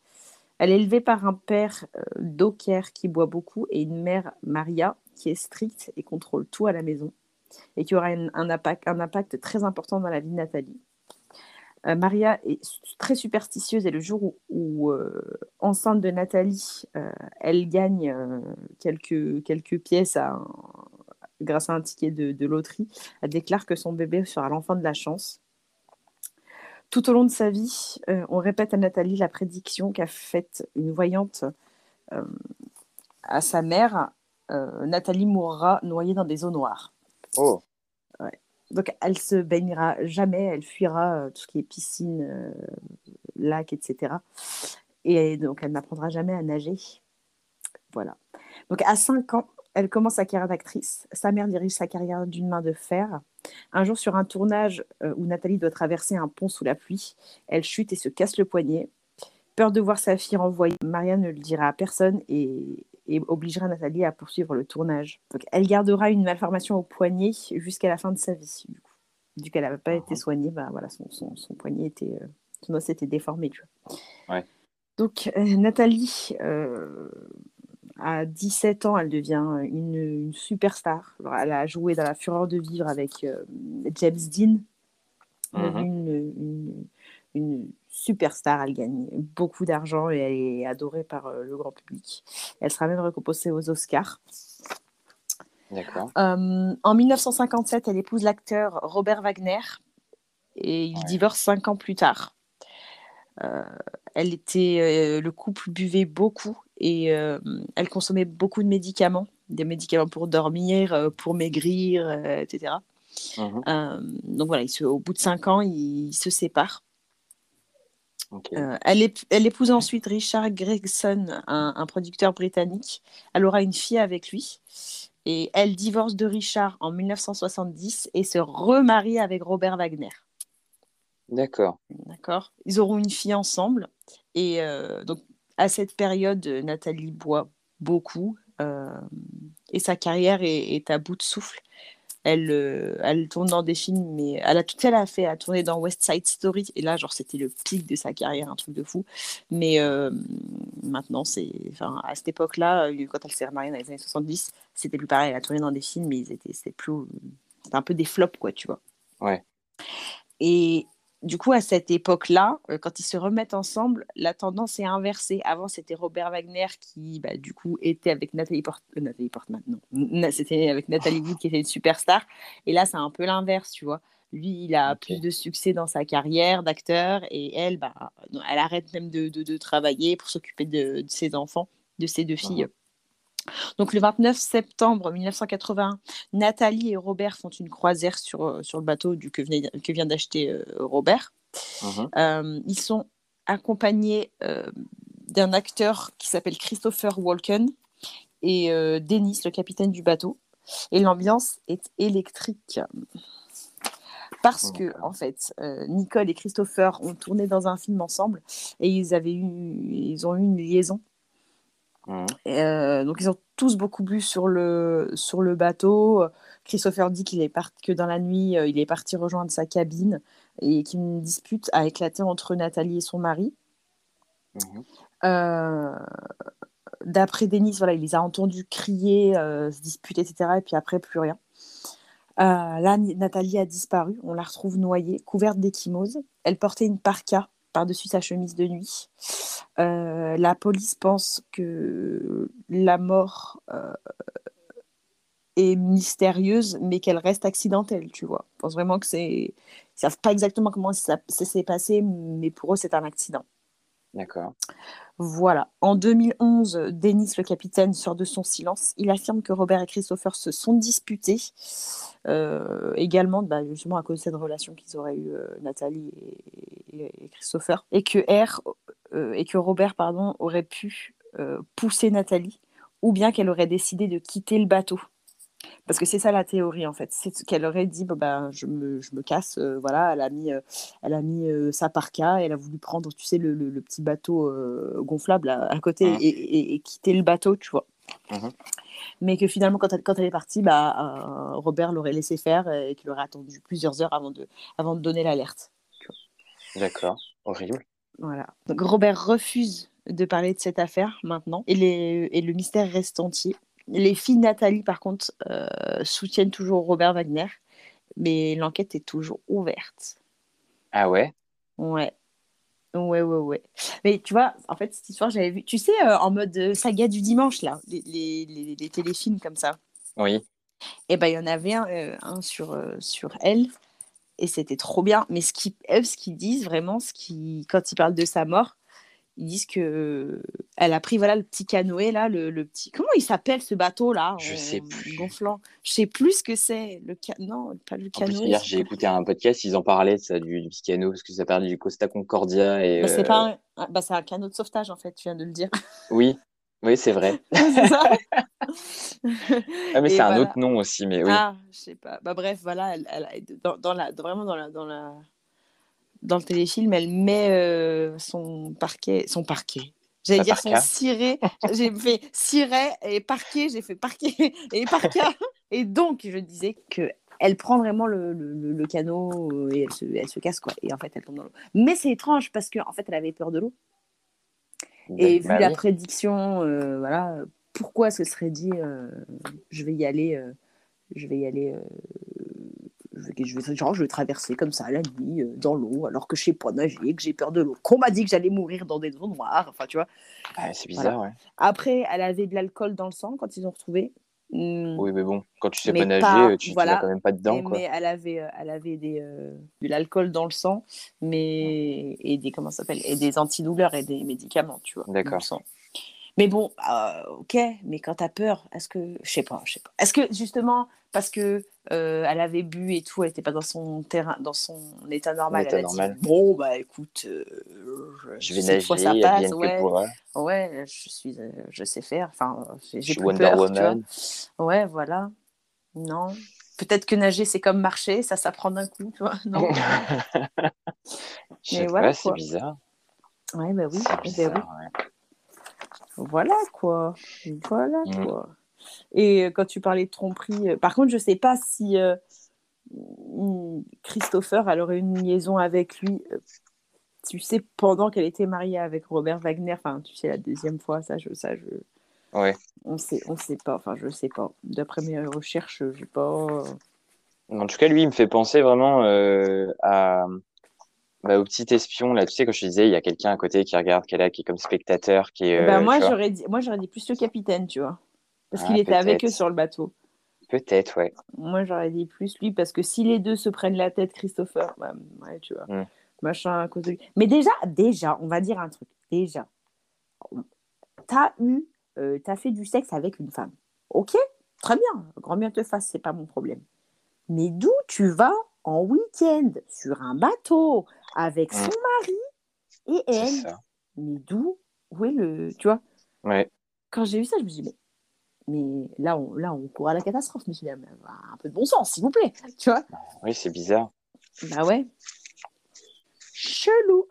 Elle est élevée par un père euh, docker qui boit beaucoup et une mère, Maria, qui est stricte et contrôle tout à la maison et qui aura un, impact, un très important dans la vie de Nathalie. Maria est très superstitieuse et le jour où, enceinte de Nathalie, elle gagne quelques, quelques pièces grâce à un ticket de, de, loterie, elle déclare que son bébé sera l'enfant de la chance. Tout au long de sa vie, on répète à Nathalie la prédiction qu'a faite une voyante à sa mère. Nathalie mourra noyée dans des eaux noires. Oh. Donc, elle se baignera jamais, elle fuira euh, tout ce qui est piscine, euh, lac, etc. Et donc, elle n'apprendra jamais à nager. Voilà. Donc, à 5 ans, elle commence sa carrière d'actrice. Sa mère dirige sa carrière d'une main de fer. Un jour, sur un tournage euh, où Nathalie doit traverser un pont sous la pluie, elle chute et se casse le poignet. Peur de voir sa fille renvoyée, Maria ne le dira à personne et, obligera Nathalie à poursuivre le tournage. elle gardera une malformation au poignet jusqu'à la fin de sa vie. Du coup, vu qu'elle n'avait pas été ah. soignée, bah, voilà, son, poignet était, euh, son os était déformé. Tu vois. Donc euh, Nathalie, à 17 ans, elle devient une, superstar. elle a joué dans La Fureur de vivre avec euh, James Dean. Mhm. une, superstar. Elle gagne beaucoup d'argent et elle est adorée par euh, le grand public. Elle sera même récompensée aux Oscars. D'accord. Euh, en 1957, elle épouse l'acteur Robert Wagner et ils divorcent cinq ans plus tard. elle était, le couple buvait beaucoup et euh, elle consommait beaucoup de médicaments, des médicaments pour dormir, euh, pour maigrir, euh, etc. Mhm. donc voilà, au bout de cinq ans, ils, se séparent. elle, elle, épouse ensuite Richard Gregson, un, producteur britannique. Elle aura une fille avec lui. Et elle divorce de Richard en 1970 et se remarie avec Robert Wagner. D'accord. D'accord. Ils auront une fille ensemble. Et donc, à cette période, Nathalie boit beaucoup euh, et sa carrière est, à bout de souffle. Elle, euh, elle tourne dans des films, mais elle a tout elle a fait, elle a tourné dans West Side Story et là, genre, c'était le pic de sa carrière, un truc de fou. Mais euh, maintenant, c'est, enfin, à cette époque-là, quand elle s'est remariée dans les années 70, c'était plus pareil. Elle a tourné dans des films, mais ils étaient, c'était plus, c'était un peu des flops, quoi, tu vois. Ouais. Et du coup, à cette époque-là, euh, quand ils se remettent ensemble, la tendance est inversée. Avant, c'était Robert Wagner qui, bah, du coup, était avec Nathalie, euh, Portman. Non, c'était avec Nathalie Wood qui était une superstar. Et là, c'est un peu l'inverse, tu vois. Lui, il a plus de succès dans sa carrière d'acteur et elle, bah, elle arrête même de, travailler pour s'occuper de, ses enfants, de ses deux filles. Donc le 29 septembre 1981, Nathalie et Robert font une croisière sur, euh, sur le bateau du, que, vient d'acheter euh, Robert. Euh, ils sont accompagnés d'un acteur qui s'appelle Christopher Walken et Dennis, le capitaine du bateau. Et l'ambiance est électrique. Parce que, en fait, Nicole et Christopher ont tourné dans un film ensemble et ils, avaient eu, ils ont eu une liaison Mmh. Euh, donc ils ont tous beaucoup bu sur le, sur le bateau. Christopher dit qu'il est parti que dans la nuit, euh, il est parti rejoindre sa cabine et qu'une dispute a éclaté entre Nathalie et son mari. Mmh. Euh, d'après Denis, voilà, il les a entendus crier, se disputer, etc. Et puis après, plus rien. là, Nathalie a disparu. On la retrouve noyée, couverte d'échymose. Elle portait une parka par-dessus sa chemise de nuit. Euh, la police pense que la mort euh, est mystérieuse, mais qu'elle reste accidentelle, tu vois. Je pense vraiment que c'est... Ils savent pas exactement comment ça, s'est passé, mais pour eux, c'est un accident. D'accord. Voilà. En 2011, Denis, le capitaine, sort de son silence. Il affirme que Robert et Christopher se sont disputés, euh, également bah, justement à cause de cette relation qu'ils auraient eue, euh, Nathalie et, Christopher, et que, R, euh, et que Robert pardon, aurait pu pousser Nathalie, ou bien qu'elle aurait décidé de quitter le bateau. Parce que c'est ça la théorie en fait, c'est qu'elle aurait dit bah, je, me, je me casse, euh, voilà, elle a mis, euh, elle a mis euh, sa parka, elle a voulu prendre, tu sais, le, le, petit bateau gonflable à, côté mmh. et, et, quitter le bateau, tu vois. Mmh Mais que finalement, quand elle, quand elle est partie, bah, Robert l'aurait laissé faire et qu'il aurait attendu plusieurs heures avant de, avant de donner l'alerte. D'accord, horrible. Voilà. Donc Robert refuse de parler de cette affaire maintenant et, les, et le mystère reste entier. Les filles Nathalie, par contre, euh, soutiennent toujours Robert Wagner, mais l'enquête est toujours ouverte. Ah ouais? Ouais. Ouais, ouais, ouais. Mais tu vois, en fait, cette histoire, j'avais vu, tu sais, euh, en mode euh, saga du dimanche, là, les, les, les, téléfilms comme ça? Oui. Et eh ben, il y en avait un, un sur, sur elle, et c'était trop bien. Mais ce qu'ils ce qu'ils disent vraiment, ce qui, quand ils parlent de sa mort, ils disent que elle a pris voilà le petit canoë là, le, le petit comment il s'appelle ce bateau là Je sais plus. Gonflant? Je sais plus ce que c'est le ca... non pas le canoë. hier j'ai écouté un podcast, ils en parlaient ça, du, du, petit canot parce que ça parlait du Costa Concordia et. Bah, c'est pas un... Ah, bah, c'est un canot de sauvetage en fait, tu viens de le dire. Oui. Oui, c'est vrai. C'est ça Ah, mais c'est un autre nom aussi, mais oui. Ah, je sais pas. Bah bref, voilà, elle, elle- dans, dans la, vraiment dans la, dans la, dans le téléfilm, elle met euh, son parquet, son parquet. J'allais dire son ciré. J'ai fait ciré et parquet. J'ai fait parquet et parka. Et donc, je disais que elle prend vraiment le, le, le- canot et elle se, elle se casse quoi. Et en fait, elle tombe dans l'eau. Mais c'est étrange parce que en fait, elle avait peur de l'eau. Et vu Bah la oui. prédiction, euh, voilà, pourquoi ce serait dit euh, je vais y aller, euh, je vais y aller, je, vais, je vais- genre je vais traverser comme ça la nuit dans l'eau alors que je sais pas nager, que j'ai peur de l'eau, qu'on m'a dit que j'allais mourir dans des eaux noires, enfin tu vois. C'est bizarre, ouais. Après, elle avait de l'alcool dans le sang quand ils ont retrouvé. Hmm. Oui, mais bon, quand tu sais Mais pas nager, pas- tu tu voilà. vas quand même pas dedans, Et- quoi. mais elle avait, euh, elle avait des, euh, de l'alcool dans le sang, mais et des comment s'appelle et des antidouleurs et des médicaments, tu vois. dans D'accord. Mais bon, euh, ok, mais quand t'as peur, est-ce que je sais pas, je sais pas. Est-ce que justement parce que euh, elle avait bu et tout, elle était pas dans son terrain, dans son état normal, État elle a normal. dit bon bah écoute, euh, Je vais nager, fois, ça passe, ouais, ouais, je suis, je sais faire, enfin, j'ai Je j'ai suis plus Wonder peur, tu vois. Woman. Ouais, voilà. Non. Peut-être que nager, c'est comme marcher, ça s'apprend d'un coup, tu vois. Non. Je sais Mais pas, voilà, c'est bizarre. Ouais, bah oui. C'est eh ben bizarre, oui. ouais. Voilà, quoi. Voilà, Mm. quoi. Et euh, quand tu parlais de tromperie, euh, par contre, je sais pas si euh, Christopher, elle aurait une liaison avec lui, tu sais, pendant qu'elle était mariée avec Robert Wagner, enfin, tu sais, la deuxième fois, ça, je, ça, je, Ouais. on sait, on sait pas, enfin, je sais pas. D'après mes recherches, j'ai pas. En tout cas, lui, il me fait penser vraiment euh, à, bah, au petit espion. Là, tu sais, quand je te disais, il y a quelqu'un à côté qui regarde, qui est là, qui est comme spectateur, qui est. Ben, euh, moi, tu vois. j'aurais dit, moi, j'aurais dit plus le capitaine, tu vois. Parce Ah, qu'il était avec eux sur le bateau. Peut-être, ouais. Moi, j'aurais dit plus lui, parce que si les deux se prennent la tête, Christopher, bah, ouais, tu vois, Mm. machin à cause de lui. Mais déjà, déjà, on va dire un truc. Déjà, t'as eu, euh, t'as fait du sexe avec une femme. Ok, très bien, grand bien te fasse, c'est pas mon problème. Mais d'où tu vas en week-end sur un bateau? Avec son Mm. mari et elle. Mais d'où Où est le. Tu vois? Ouais. quand j'ai vu ça, je me suis dit, mais, mais là, on, là, on court à la catastrophe. Je me suis dit, ah, mais, bah, un peu de bon sens, s'il vous plaît. Tu vois? Oui, c'est bizarre. Bah ouais. Chelou.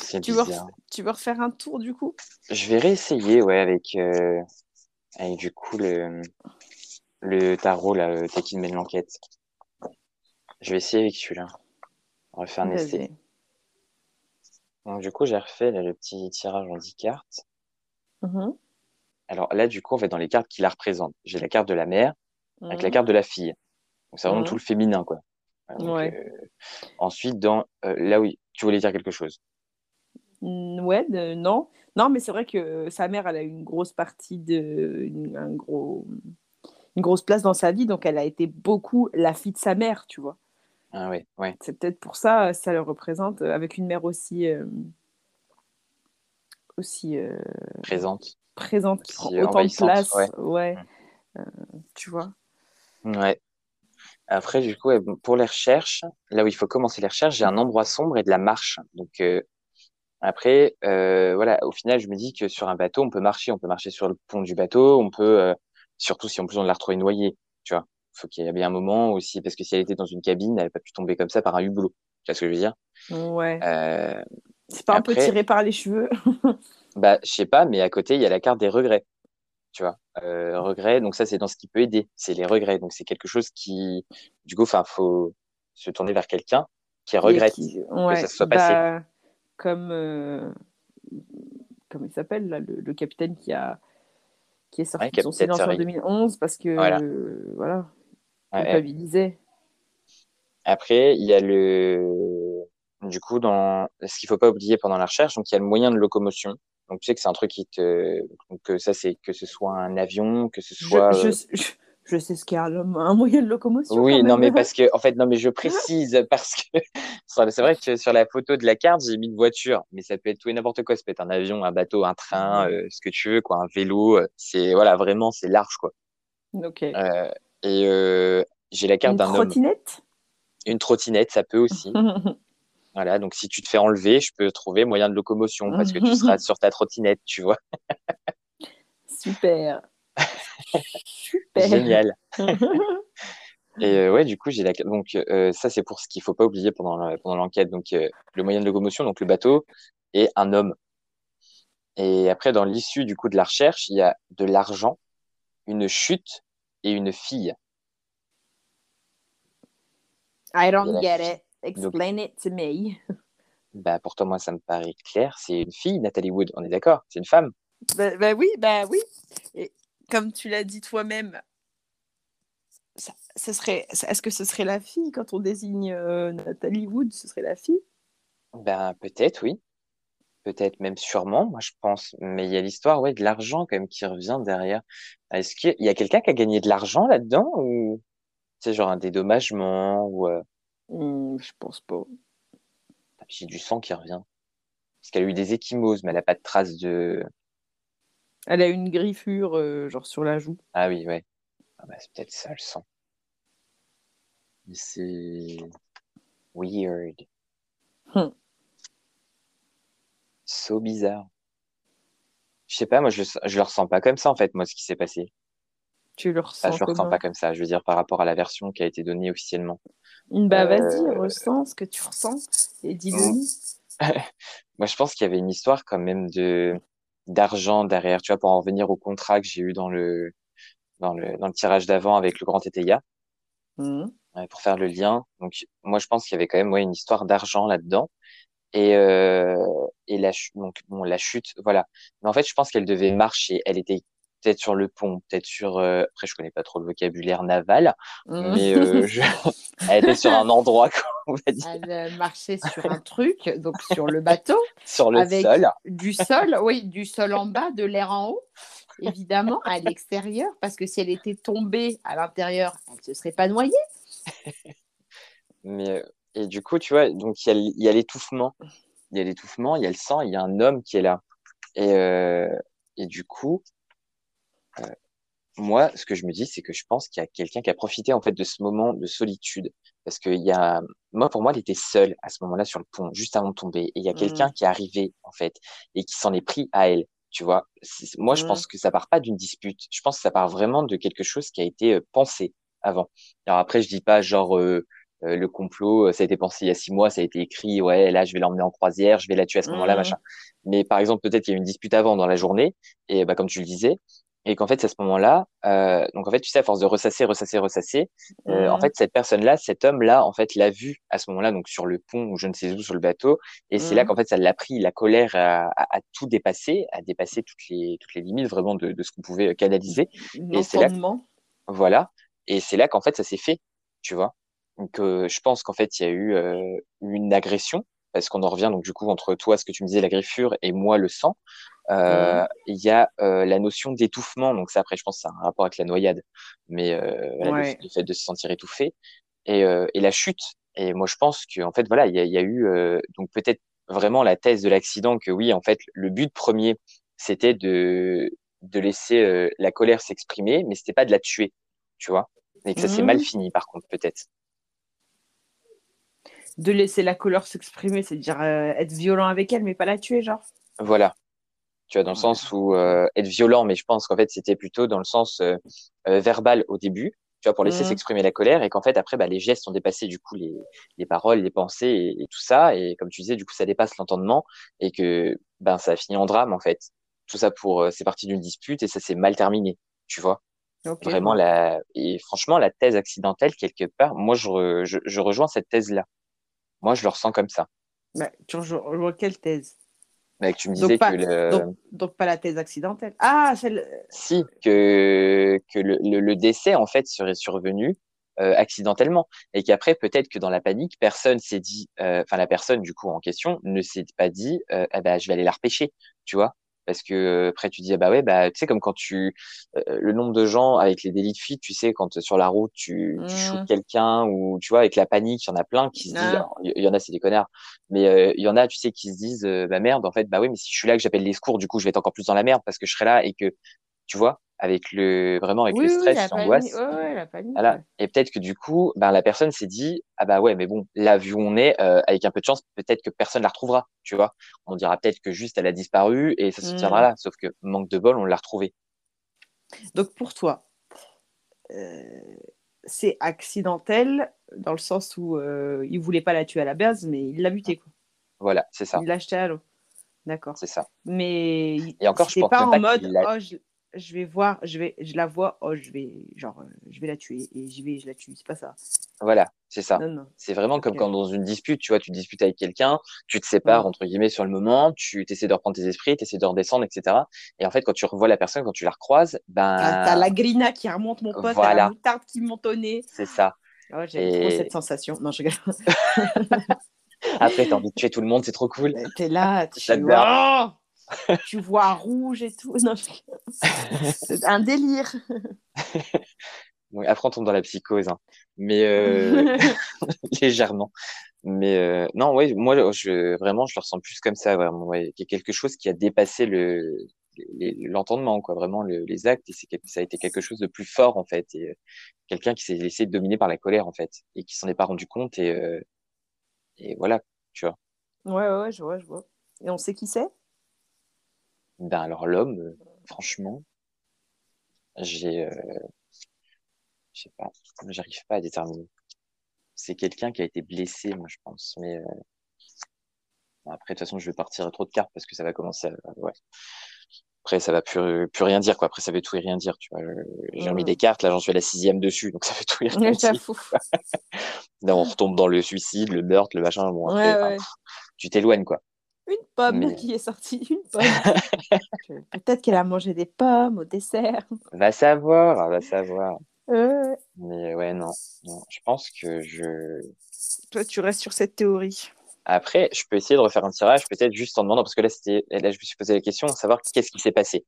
C'est Tu veux, bizarre. tu veux refaire un tour du coup? Je vais réessayer, ouais, avec, euh, avec du coup le, le tarot, là, euh, Tekin mène l'enquête. Je vais essayer avec celui-là. On va faire un essai. Donc, du coup, j'ai refait là, le petit tirage en 10 cartes. Mhm. Alors là, du coup, on va dans les cartes qui la représentent. J'ai la carte de la mère avec la Mhm. carte de la fille. Donc, c'est vraiment Mhm. tout le féminin, quoi. Voilà, donc, Ouais. euh, ensuite, dans euh, là oui, tu voulais dire quelque chose. Ouais, non. Non, mais c'est vrai que sa mère, elle a eu une grosse partie de. Une, un gros, une grosse place dans sa vie, donc elle a été beaucoup la fille de sa mère, tu vois. Ah ouais. C'est peut-être pour ça, ça le représente, euh, avec une mère aussi. euh, aussi euh, Présente. présente, qui prend autant de place. ouais. Ouais. Euh, tu vois. Ouais. Après, du coup, pour les recherches, là où il faut commencer les recherches, j'ai un endroit sombre et de la marche. Donc, euh, après, euh, voilà, au final, je me dis que sur un bateau, on peut marcher. On peut marcher sur le pont du bateau. On peut, euh, surtout si en plus on l'a retrouvée noyée, tu vois. Faut qu'il y ait bien un moment aussi, parce que si elle était dans une cabine, elle n'a pas pu tomber comme ça par un hublot. Tu vois ce que je veux dire? Ouais. Euh, C'est pas un peu tiré par les cheveux? Bah, je sais pas, mais à côté, il y a la carte des regrets. Tu vois, euh, regrets. Donc ça, c'est dans ce qui peut aider. C'est les regrets. Donc c'est quelque chose qui, du coup, enfin, faut se tourner vers quelqu'un qui regrette. Qui- ouais, ça se soit passé. bah, Comme. euh, Comment il s'appelle, là, le, le capitaine qui a. Qui est sorti Ouais, de son silence en Surrey. 2011 parce que. Voilà. euh, voilà. Après, il y a le, du coup, dans ce qu'il faut pas oublier pendant la recherche, donc il y a le moyen de locomotion. Donc tu sais que c'est un truc qui te, donc que ça c'est que ce soit un avion, que ce soit. je, euh, je, je sais ce qu'est un, un moyen de locomotion. Oui, non, mais parce que, en fait, non, mais je précise parce que c'est vrai que sur la photo de la carte, j'ai mis une voiture, mais ça peut être tout et n'importe quoi. Ça peut être un avion, un bateau, un train, euh, ce que tu veux, quoi, un vélo. euh, C'est, voilà, vraiment, c'est large, quoi. Ok. Euh, et euh, j'ai la carte Une d'un homme. trottinette? Une trottinette, ça peut aussi. Voilà, donc si tu te fais enlever, je peux trouver moyen de locomotion parce que tu seras sur ta trottinette, tu vois. Super. Super. Génial. Et euh, ouais, du coup, j'ai la donc euh, ça c'est pour ce qu'il faut pas oublier pendant pendant l'enquête. Donc euh, le moyen de locomotion, donc le bateau et un homme. Et après, dans l'issue du coup de la recherche, il y a de l'argent, une chute et une fille. I don't get it. Explain it to me. Bah, pourtant, moi, ça me paraît clair. C'est une fille, Nathalie Wood. On est d'accord C'est une femme. Bah, bah, oui, bah oui. Et comme tu l'as dit toi-même, ce serait, est-ce que ce serait la fille quand on désigne euh, Nathalie Wood Ce serait la fille? Ben peut-être, oui. Peut-être même sûrement, moi je pense. Mais il y a l'histoire, ouais, de l'argent quand même qui revient derrière. Est-ce qu'il y a quelqu'un qui a gagné de l'argent là-dedans ou c'est genre un dédommagement ou euh, hmm, Je pense pas. J'ai du sang qui revient. Parce qu'elle a eu des échymoses, mais elle n'a pas de traces de. Elle a une griffure, euh, genre sur la joue. Ah oui, ouais. Ah bah, c'est peut-être ça le sang. Mais c'est weird. Hmm. So bizarre. Je sais pas, moi je, je le ressens pas comme ça en fait, moi ce qui s'est passé. Tu le ressens Je le ressens pas comme ça, je veux dire par rapport à la version qui a été donnée officiellement. Bah vas-y, euh, ressens ce que tu ressens et dis-le. moi je pense qu'il y avait une histoire quand même de d'argent derrière, tu vois, pour en revenir au contrat que j'ai eu dans le dans le, dans le tirage d'avant avec le grand Eteia. Mmh. pour faire le lien. Donc moi je pense qu'il y avait quand même ouais, une histoire d'argent là-dedans. Et, euh, et la, donc, bon, la chute, voilà. Mais en fait, je pense qu'elle devait marcher. Elle était peut-être sur le pont, peut-être sur. Euh... Après, je connais pas trop le vocabulaire naval, Mmh. mais euh, je... elle était sur un endroit, on va dire, Elle marchait sur un truc, donc sur le bateau, sur le avec sol. du sol, oui, du sol en bas, de l'air en haut, évidemment, à l'extérieur, parce que si elle était tombée à l'intérieur, elle ne se serait pas noyée. Mais et du coup, tu vois, donc il y a, il l'étouffement, il y a l'étouffement, il y a le sang, il y a un homme qui est là. Et euh, et du coup, euh, moi, ce que je me dis, c'est que je pense qu'il y a quelqu'un qui a profité en fait de ce moment de solitude, parce que il y a, moi pour moi, elle était seule à ce moment-là sur le pont, juste avant de tomber, et il y a Mhm. quelqu'un qui est arrivé en fait et qui s'en est pris à elle. Tu vois, moi je Mhm. pense que ça part pas d'une dispute. Je pense que ça part vraiment de quelque chose qui a été euh, pensé avant. Alors après, je dis pas genre euh, euh, le complot, euh, ça a été pensé il y a six mois, ça a été écrit, ouais, là je vais l'emmener en croisière, je vais la tuer à ce moment-là, Mhm. machin. Mais par exemple, peut-être qu'il y a eu une dispute avant dans la journée, et bah comme tu le disais, et qu'en fait c'est à ce moment-là, euh, donc en fait tu sais à force de ressasser, ressasser, ressasser, euh, en Mhm. fait cette personne-là, cet homme-là, en fait l'a vu à ce moment-là, donc sur le pont ou je ne sais où sur le bateau, et c'est là Mhm. qu'en fait ça l'a pris, la colère a, a- a tout dépassé, a dépassé toutes les toutes les limites vraiment de, de ce qu'on pouvait canaliser, Et c'est là- voilà, et c'est là qu'en fait ça s'est fait, tu vois. Donc euh, je pense qu'en fait il y a eu euh, une agression parce qu'on en revient donc du coup entre toi ce que tu me disais la griffure et moi le sang. Euh. Il y a euh, la notion d'étouffement donc ça après je pense que ça a un rapport avec la noyade, mais euh, Ouais. le, fait de se sentir étouffé et, euh, et la chute. Et moi je pense que en fait voilà il y y a eu euh, donc peut-être vraiment la thèse de l'accident que oui en fait le but premier c'était de de laisser euh, la colère s'exprimer mais c'était pas de la tuer tu vois et que ça s'est mal fini par contre peut-être De laisser la couleur s'exprimer, c'est-à-dire euh, être violent avec elle, mais pas la tuer, genre. voilà. Tu vois dans le sens où euh, être violent mais je pense qu'en fait c'était plutôt dans le sens euh, euh, verbal au début tu vois pour laisser Mhm. s'exprimer la colère et qu'en fait après bah, les gestes ont dépassé du coup les les paroles les pensées et, et tout ça et comme tu disais du coup ça dépasse l'entendement et que ben ça a fini en drame en fait. Tout ça pour euh, c'est parti d'une dispute et ça s'est mal terminé tu vois. Vraiment la et franchement la thèse accidentelle quelque part moi je, re- je, je rejoins cette thèse là moi je le ressens comme ça Bah, tu rejoins quelle thèse? Mais que tu me Donc disais pas- que le donc, donc pas la thèse accidentelle. Ah, celle. si que que le, le, le décès en fait serait survenu euh, accidentellement et qu'après peut-être que dans la panique personne s'est dit euh, enfin la personne du coup en question ne s'est pas dit euh, ah bah je vais aller la repêcher tu vois? Parce que euh, après tu dis ah bah ouais bah tu sais comme quand tu euh, le nombre de gens avec les délits de fuite tu sais quand euh, sur la route tu tu Mm. shootes quelqu'un ou tu vois avec la panique il y en a plein qui se disent Ah. il y, y en a c'est des connards mais euh, il y en a tu sais qui se disent bah merde en fait bah oui mais si je suis là que j'appelle les secours du coup je vais être encore plus dans la merde parce que je serai là et que tu vois avec le vraiment avec Oui, le oui, stress, la panique. l'angoisse. Ouais, ouais, la panique. Voilà. Et peut-être que du coup, ben, la personne s'est dit, ah bah ouais, mais bon, là, vu où on est, euh, avec un peu de chance, peut-être que personne la retrouvera, tu vois. On dira peut-être que juste elle a disparu et ça se Mm. tiendra là. Sauf que manque de bol, on l'a retrouvée. Donc pour toi, euh, c'est accidentel dans le sens où euh, il voulait pas la tuer à la base, mais il l'a butée. Quoi. Voilà, c'est ça, Il l'a jetée à l'eau. D'accord. c'est ça. Mais Et encore, je pense pas en pas mode je, vais voir, je vais, je la vois, oh je vais genre euh, je vais la tuer et j'y vais, je la tue. C'est pas ça. Voilà, c'est ça. C'est vraiment comme quand dans une dispute, tu vois, tu disputes avec quelqu'un, tu te sépares entre guillemets sur le moment, tu essaies de reprendre tes esprits, tu essaies de redescendre, etc. Et en fait, quand tu revois la personne, quand tu la recroises, T'as t'as ben la grina qui remonte mon pote, t'as Voilà. la moutarde qui monte au nez. c'est ça. Oh, J'aime Et- trop cette sensation. Non, je rigole. Après, t'as envie de tuer tout le monde, c'est trop cool. T'es là, tu, J'adore. Oh tu vois rouge et tout. Non, je rigole. C'est un délire. Oui, après, on tombe dans la psychose, hein. mais euh, légèrement. Mais euh, non, ouais, moi, je vraiment, je le ressens plus comme ça, vraiment. Ouais, qu'il y a quelque chose qui a dépassé le les- l'entendement, quoi, vraiment le- les actes, et c'est ça a été quelque chose de plus fort en fait, et euh, quelqu'un qui s'est laissé dominer par la colère en fait, et qui s'en est pas rendu compte, et euh, et voilà, tu vois. Ouais, ouais, ouais, je vois, je vois. Et on sait qui c'est? Ben alors l'homme, euh, franchement, j'ai, euh, je sais pas, j'arrive pas à déterminer. C'est quelqu'un qui a été blessé, moi je pense, mais euh, après de toute façon je vais partir trop de cartes parce que ça va commencer à, ouais. Après ça va plus plus rien dire quoi. Après ça veut tout et rien dire, tu vois. J'ai remis Mhm. des cartes, là j'en suis à la sixième dessus, donc ça fait tout et rien dire. Là on retombe dans le suicide, le meurtre, le machin. Bon après, Ouais, enfin, ouais. pff, tu t'éloignes quoi. Une pomme Mais- qui est sortie, une pomme. Peut-être qu'elle a mangé des pommes au dessert. Va savoir, va savoir. Euh, Mais ouais non, non. Je pense que je toi, tu restes sur cette théorie. Après, je peux essayer de refaire un tirage, peut-être juste en demandant, parce que là, c'était, là, je me suis posé la question, savoir qu'est-ce qui s'est passé.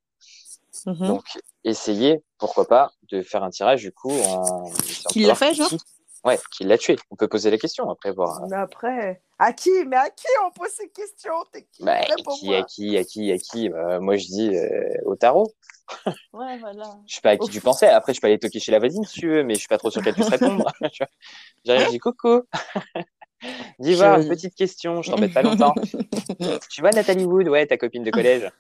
Mhm. Donc, essayer, pourquoi pas, de faire un tirage, du coup, en. Qui l'a fait, genre? qui- Ouais, qui l'a tué. On peut poser la question après, voir. Mais après, à qui? Mais à qui on pose ces questions qui? Bah, qui, à qui, à qui, à qui? Bah, Moi, je dis euh, au tarot. Ouais, voilà. Je sais pas à qui Au tu pensais. Après, je peux aller toquer chez la voisine si tu veux, mais je suis pas trop sûr qu'elle puisse répondre. J'arrive, je dis coucou. Dis Je- petite question, je t'embête pas longtemps. tu vois Nathalie Wood, ouais, ta copine de collège.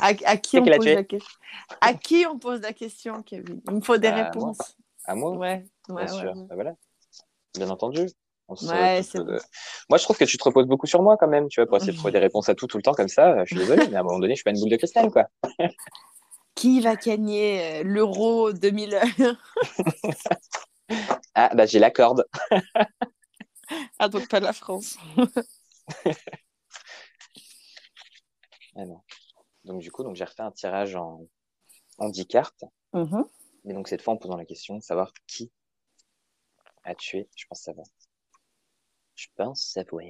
À, à qui on pose la question À qui on pose la question, Kevin? Il me faut des Bah, moi. réponses. À moi Ouais, Bien ouais, ouais, sûr. Bah voilà. Bien entendu. Ouais. Moi, je trouve que tu te reposes beaucoup sur moi quand même, tu vois, pour essayer de trouver des réponses à tout tout le temps comme ça. Je suis désolé, mais à un moment donné, je suis pas une boule de cristal, quoi. Qui va gagner euh, l'euro 2000 Ah, bah j'ai la corde. Ah, donc pas la France. Ah non. Donc du coup, donc j'ai refait un tirage en, en 10 cartes. Mhm. Mais donc cette fois, en posant la question, savoir qui a tué, je pense savoir. Je pense savoir.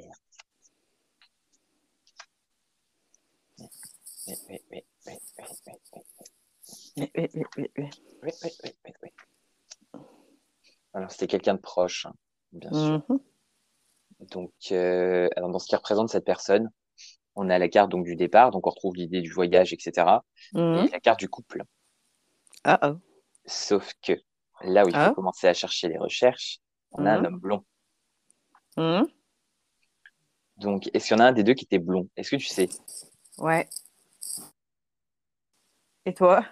Alors, c'était quelqu'un de proche, hein, bien sûr. Mhm. Donc, euh, alors dans ce qui représente cette personne, on a la carte donc du départ, donc on retrouve l'idée du voyage, etc. Mhm. Et la carte du couple. Ah, oh. Sauf que là où il faut Ah. commencer à chercher les recherches, on a un Mhm. homme blond. Mhm. Donc, est-ce qu'il y en a un des deux qui était blond? Est-ce que tu sais? Ouais. Et toi?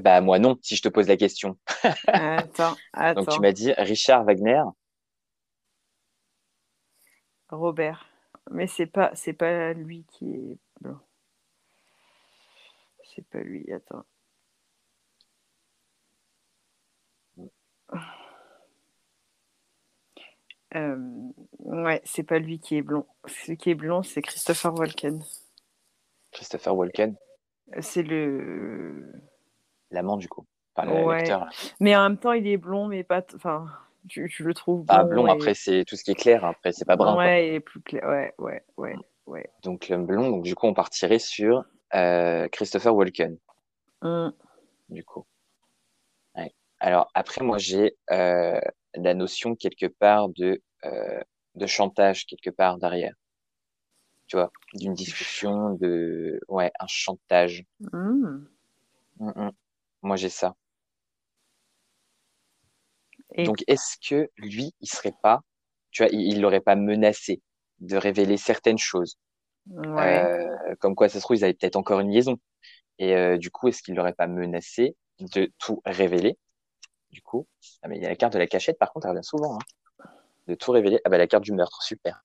Bah moi non, si je te pose la question. Attends, attends. Donc tu m'as dit Richard Wagner. Robert. Mais c'est pas, c'est pas lui qui est blanc. C'est pas lui, attends. Euh, ouais, c'est pas lui qui est blond. Celui qui est blond, c'est Christopher Walken. Christopher Walken, C'est le. l'amant du coup. Enfin, le- Ouais. l'acteur. Mais en même temps, il est blond, mais pas. t- Enfin, tu, tu le trouves Ah, blond, et- après c'est tout ce qui est clair, après c'est pas brun. Ouais, il est plus clair. Ouais, ouais, ouais, ouais. Donc l'homme blond, donc du coup on partirait sur euh, Christopher Walken, Hum, du coup. Alors après moi j'ai euh, la notion quelque part de euh, de chantage quelque part derrière. Tu vois, d'une discussion de ouais un chantage. hum. Mm, mm. Moi, j'ai ça. Et- Donc, est-ce que lui, il serait pas, tu vois, il il l'aurait pas menacé de révéler certaines choses, Ouais. Euh, comme quoi ça se trouve ils avaient peut-être encore une liaison. Et euh, du coup, est-ce qu'il l'aurait pas menacé de tout révéler? Du coup, ah mais il y a la carte de la cachette, par contre, elle revient souvent. Hein. De tout révéler. Ah bah la carte du meurtre, super.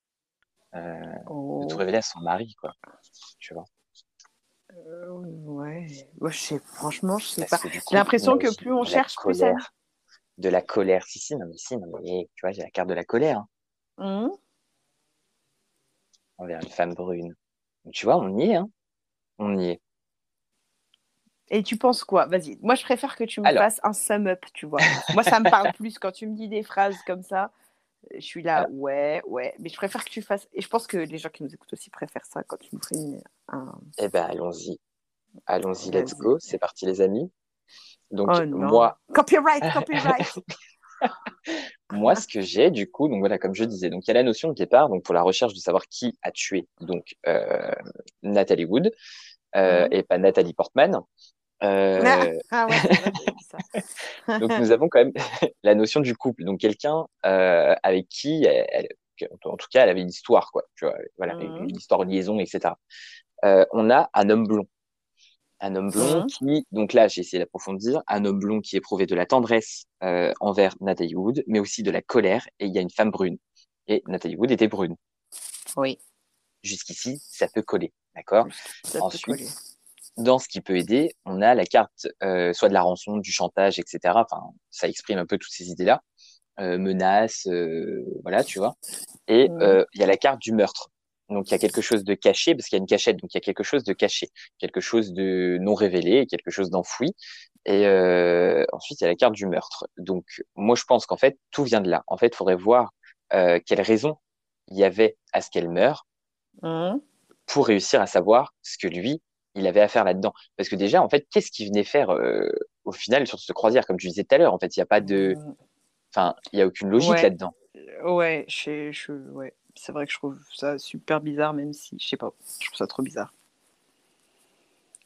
Euh, Oh, de tout révéler à son mari, quoi. Tu vois. euh, ouais. Moi, je sais, franchement, je sais pas. Parce J'ai l'impression que plus on cherche, plus ça. De la colère. Si, si, non, mais si, non, mais tu vois, j'ai la carte de la colère. hein. Hum, envers une femme brune. Donc, tu vois, on y est, hein. On y est. Et tu penses quoi? Vas-y. Moi, je préfère que tu me Alors. fasses un sum up, tu vois. Moi, ça me parle plus quand tu me dis des phrases comme ça. Je suis là, Alors. ouais, ouais. Mais je préfère que tu fasses. Et je pense que les gens qui nous écoutent aussi préfèrent ça quand tu nous fais une- un. Eh ben, allons-y. Allons-y, let's go. C'est parti, les amis. Donc, Oh moi, Copyright, copyright. moi, ce que j'ai, du coup, donc voilà, comme je disais, donc il y a la notion de départ, donc pour la recherche de savoir qui a tué, donc, euh, Nathalie Wood, euh, et pas Nathalie Portman. Euh, ah ouais, vrai, ça. donc, nous avons quand même la notion du couple. Donc, quelqu'un, euh, avec qui elle, elle- en tout cas, elle avait une histoire, quoi. Tu vois, voilà, Mhm. une histoire, une liaison, etc. Euh, on a un homme blond. Un homme blond Mhm. qui, donc là, j'ai essayé d'approfondir, un homme blond qui éprouvait de la tendresse envers Nathalie Wood, mais aussi de la colère, et il y a une femme brune. Et Nathalie Wood était brune. Oui, Jusqu'ici, ça peut coller, d'accord? Ça peut Ensuite, coller. Dans ce qui peut aider, on a la carte euh, soit de la rançon, du chantage, etc. Enfin, ça exprime un peu toutes ces idées-là. Euh, menaces, euh, voilà, tu vois. Et Mhm. euh, il y a la carte du meurtre. Donc il y a quelque chose de caché, parce qu'il y a une cachette, donc il y a quelque chose de caché, quelque chose de non révélé, quelque chose d'enfoui. Et ensuite, il y a la carte du meurtre. Donc moi, je pense qu'en fait, tout vient de là. En fait, il faudrait voir quelle raison il y avait à ce qu'elle meure Mhm. pour réussir à savoir ce que lui, il avait à faire là-dedans. Parce que déjà, en fait, qu'est-ce qu'il venait faire euh, au final sur ce croisière, comme tu disais tout à l'heure En fait, il n'y a pas de, enfin, il y a aucune logique Ouais. là-dedans. Ouais, je, je, ouais. c'est vrai que je trouve ça super bizarre, même si, je sais pas, je trouve ça trop bizarre.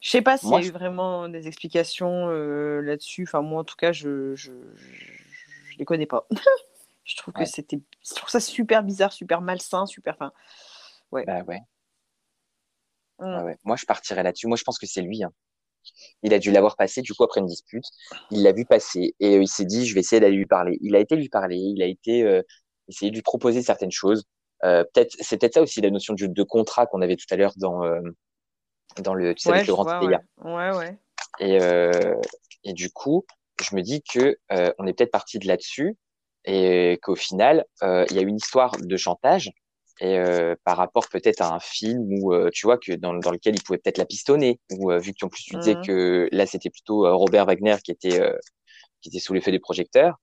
Je sais pas s'il y a eu vraiment des explications euh, là-dessus. Enfin, moi, en tout cas, je, je, je, je les connais pas. je trouve que Ouais. c'était, je trouve ça super bizarre, super malsain, super. Enfin, Bah ouais. Ouais, ouais. Moi, je partirais là-dessus. Moi, je pense que c'est lui. hein. Il a dû l'avoir passé, du coup, après une dispute. Il l'a vu passer et euh, il s'est dit, je vais essayer d'aller lui parler. Il a été lui parler, il a été euh, essayer de lui proposer certaines choses. Euh, peut-être, c'est peut-être ça aussi la notion de, de contrat qu'on avait tout à l'heure dans euh, dans le, tu sais, ouais, avec le grand vois, ouais. ouais, ouais. Et, euh, et du coup, je me dis que euh, on est peut-être parti de là-dessus et qu'au final, euh, il y a une histoire de chantage et euh, par rapport peut-être à un film où euh, tu vois que dans, dans lequel il pouvait peut-être la pistonner ou euh, vu que en plus tu disais Mhm. que là c'était plutôt Robert Wagner qui était qui était sous l'effet des projecteurs.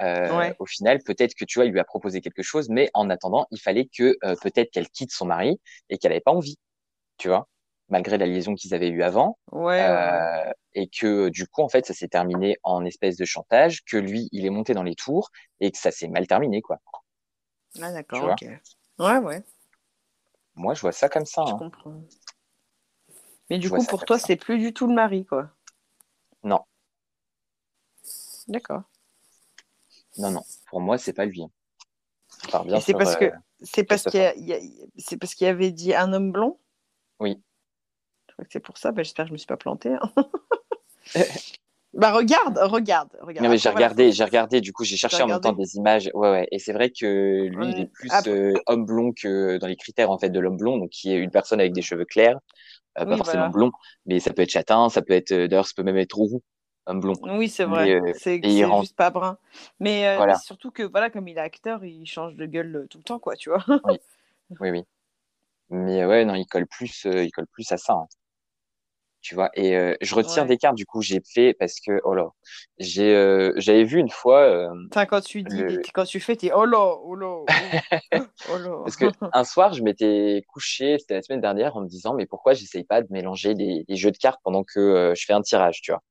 Ouais. Au final, peut-être que tu vois, il lui a proposé quelque chose, mais en attendant, il fallait que peut-être qu'elle quitte son mari et qu'elle avait pas envie, tu vois, malgré la liaison qu'ils avaient eue avant. Ouais, ouais, ouais. Et que du coup, en fait, ça s'est terminé en espèce de chantage, que lui, il est monté dans les tours et que ça s'est mal terminé, quoi. Ah, d'accord, ok. Ouais, ouais, Moi, je vois ça comme ça. je hein. comprends. Mais du Je coup, pour toi, c'est plus du tout le mari, quoi. Non, D'accord. non, non. Pour moi, c'est pas lui. c'est parce que euh, c'est parce qu'il y Christopher. a- il y a- c'est parce qu'il avait dit un homme blond? Oui. Je crois que c'est pour ça. Bah, J'espère que je me suis pas plantée. hein. bah regarde, regarde, regarde. Non, mais j'ai regardé, j'ai regardé. Du coup, j'ai cherché en même temps des images. Ouais, ouais. Et c'est vrai que lui, il est plus Après- euh, homme blond que dans les critères en fait de l'homme blond, donc qui est une personne avec des cheveux clairs, euh, pas forcément voilà. blond, mais ça peut être châtain, ça peut être. euh, D'ailleurs, ça peut même être roux, homme blond. Oui, c'est vrai. euh, c'est juste pas brun. Mais euh, surtout que voilà, comme il est acteur, il change de gueule tout le temps, quoi, tu vois. Oui, oui, oui. Mais ouais, non, il colle plus, il colle plus à ça. hein. Tu vois. Et euh, je retire Ouais. des cartes. Du coup, j'ai fait parce que oh là, j'ai, euh, j'avais vu une fois. euh, Enfin, quand tu dis, Le- quand tu fais, t'es oh là, oh là, oh, oh là. Parce que un soir, je m'étais couché, c'était la semaine dernière, en me disant, mais pourquoi j'essaye pas de mélanger des, des jeux de cartes pendant que euh, je fais un tirage, tu vois.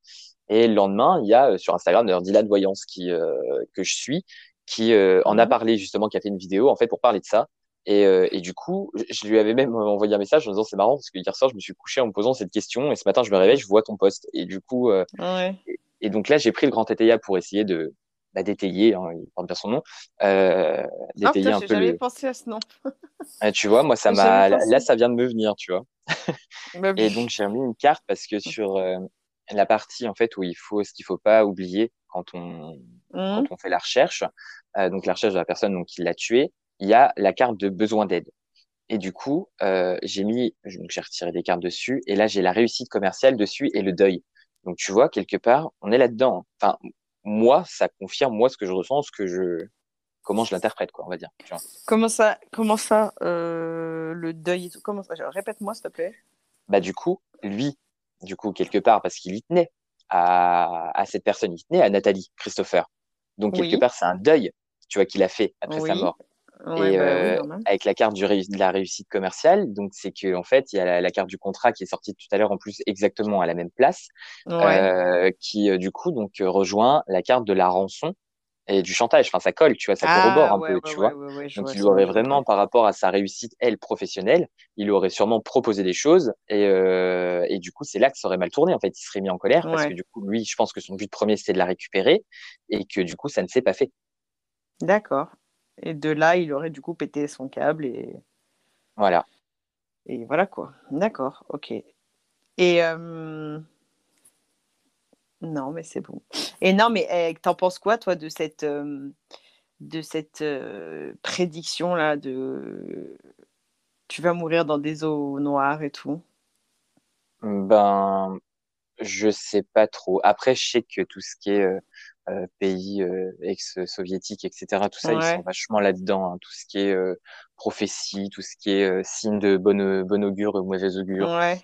Et le lendemain, il y a euh, sur Instagram, d'ailleurs, Dylan Voyance, qui, euh, que je suis, qui euh, en a parlé justement, qui a fait une vidéo, en fait, pour parler de ça. Et, euh, et du coup, je- lui avais même envoyé un message en disant, c'est marrant, parce que hier soir, je me suis couché en me posant cette question, et ce matin, je me réveille, je vois ton post. Et du coup, euh, Ouais. Et donc là, j'ai pris le grand étaya pour essayer de bah, d'étayer, hein, il porte bien son nom, euh, d'étayer Ah, un peu J'avais le. pensé à ce nom. Ah, tu vois, moi, ça m'a. Là, ça vient de me venir, tu vois. Bah Et donc, j'ai remis une carte parce que sur euh, la partie, en fait, où il faut, ce qu'il faut pas oublier quand on, quand Mhm. on fait la recherche, euh, donc la recherche de la personne donc, qui l'a tué, il y a la carte de besoin d'aide. Et du coup, euh, j'ai mis, j'ai retiré des cartes dessus, et là j'ai la réussite commerciale dessus et le deuil. Donc tu vois, quelque part, on est là-dedans. Enfin, moi, ça confirme moi ce que je ressens, ce que je, comment je l'interprète, quoi, on va dire. Tu vois. Comment ça, comment ça euh, le deuil et tout comment ça, Répète-moi, s'il te plaît. Bah du coup, lui, du coup quelque part, parce qu'il y tenait à, à cette personne, il tenait à Nathalie Christopher. Donc quelque Oui. part, c'est un deuil, tu vois, qu'il a fait après sa mort. Ouais, et bah oui, euh, avec la carte du réu- de la réussite commerciale, donc c'est que en fait il y a la, la carte du contrat qui est sortie tout à l'heure en plus exactement à la même place, Ouais. euh, qui euh, du coup donc rejoint la carte de la rançon et du chantage. Enfin ça colle, tu vois, ça corrobore Ah un ouais, peu, ouais, tu ouais, vois. Donc vois, il aurait vraiment par rapport à sa réussite elle professionnelle, il aurait sûrement proposé des choses et euh, et du coup c'est là que ça aurait mal tourné en fait. Il serait mis en colère parce que du coup lui je pense que son but premier c'était de la récupérer et que du coup ça ne s'est pas fait. d'accord. Et de là, il aurait du coup pété son câble et, Voilà. et voilà quoi. D'accord, ok. Et euh, non, mais c'est bon. Et non, mais eh, t'en penses quoi, toi, de cette, euh, de cette euh, prédiction là de tu vas mourir dans des eaux noires et tout? Ben Je sais pas trop. Après, je sais que tout ce qui est euh, pays euh, ex-soviétiques, etc., tout ça, ils sont vachement là-dedans. hein. Tout ce qui est euh, prophétie, tout ce qui est euh, signe de bon, bon augure ou mauvais augure. ouais.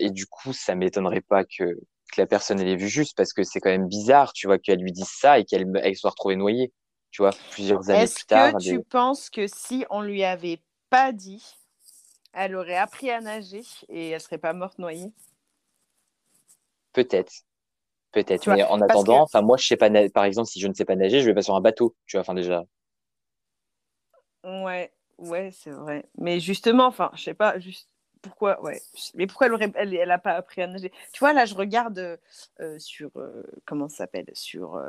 Et du coup, ça m'étonnerait pas que, que la personne elle ait vu juste parce que c'est quand même bizarre, tu vois, qu'elle lui dise ça et qu'elle elle soit retrouvée noyée. Tu vois, plusieurs années Est-ce plus que tard. Des... tu penses que si on lui avait pas dit, elle aurait appris à nager et elle serait pas morte noyée? Peut-être. Peut-être. Mais en attendant, enfin, moi, je sais pas, na- par exemple, si je ne sais pas nager, je vais pas sur un bateau. Tu vois, enfin, déjà. Ouais, ouais, c'est vrai. Mais justement, enfin, je sais pas, juste pourquoi, ouais. Mais pourquoi elle aurait, elle, elle a pas appris à nager? Tu vois, là, je regarde euh, euh, sur, euh, comment ça s'appelle? Sur.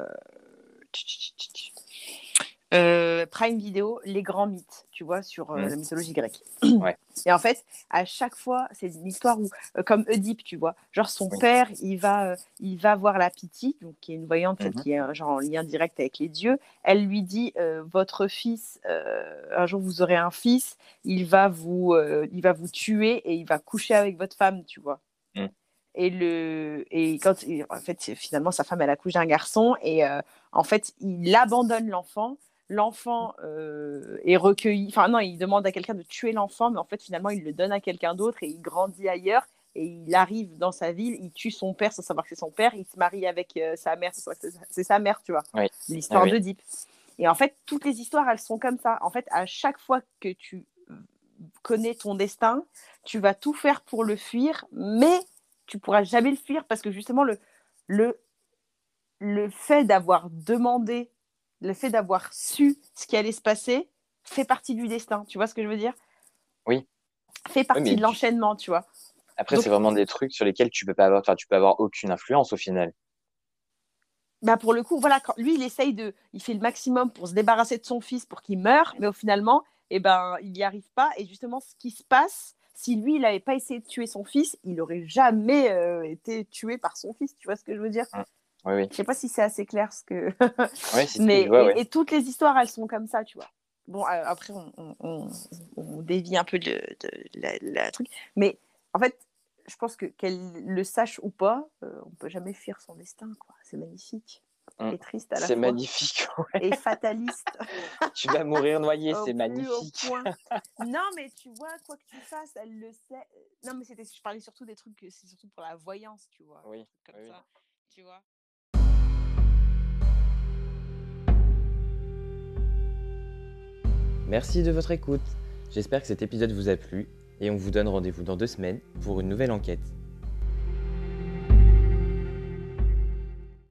Euh, Prime Video, les grands mythes, tu vois, sur euh, Mm. la mythologie grecque. Ouais. Et en fait, à chaque fois, c'est une histoire où, euh, comme Oedipe, tu vois, genre son Oui. père, il va, euh, il va voir la Pythie, donc qui est une voyante, Mhm. qui est genre en lien direct avec les dieux. Elle lui dit, votre fils, un jour vous aurez un fils, il va vous, il va vous tuer et il va coucher avec votre femme, tu vois. Mm. Et le, et quand, et en fait, finalement, sa femme, elle accouche d'un garçon et en fait, il abandonne l'enfant. L'enfant euh, est recueilli. Enfin, non, il demande à quelqu'un de tuer l'enfant, mais en fait, finalement, il le donne à quelqu'un d'autre et il grandit ailleurs. Et il arrive dans sa ville, il tue son père sans savoir que c'est son père, il se marie avec euh, sa mère, c'est sa mère, tu vois. Oui. L'histoire Ah oui. Et en fait, toutes les histoires, elles sont comme ça. En fait, à chaque fois que tu connais ton destin, tu vas tout faire pour le fuir, mais tu pourras jamais le fuir parce que justement, le, le, le fait d'avoir demandé, le fait d'avoir su ce qui allait se passer, fait partie du destin. Tu vois ce que je veux dire? Oui. Fait partie de l'enchaînement, tu vois. Après, c'est vraiment des trucs sur lesquels tu peux pas avoir, tu peux avoir aucune influence au final. Bah pour le coup, voilà, quand lui, il essaye de, il fait le maximum pour se débarrasser de son fils pour qu'il meure, mais au finalement, eh ben, il n'y arrive pas. Et justement, ce qui se passe, si lui, il n'avait pas essayé de tuer son fils, il n'aurait jamais euh, été tué par son fils. Tu vois ce que je veux dire? Oui, oui. Je sais pas si c'est assez clair ce que. C'est ce mais que je vois, et, ouais. et toutes les histoires, elles sont comme ça, tu vois. Bon, euh, après, on, on, on- on dévie un peu de, de la, la truc, mais en fait, je pense que qu'elle le sache ou pas, euh, on peut jamais fuir son destin, quoi. C'est magnifique Mm. et triste à la C'est fois magnifique. ouais. et fataliste. tu vas mourir noyé, c'est magnifique. Non, mais tu vois, quoi que tu fasses, elle le sait. Non, mais c'était, je parlais surtout des trucs, que c'est surtout pour la voyance, tu vois. Oui, comme oui. ça, tu vois. Merci de votre écoute. J'espère que cet épisode vous a plu et on vous donne rendez-vous dans deux semaines pour une nouvelle enquête.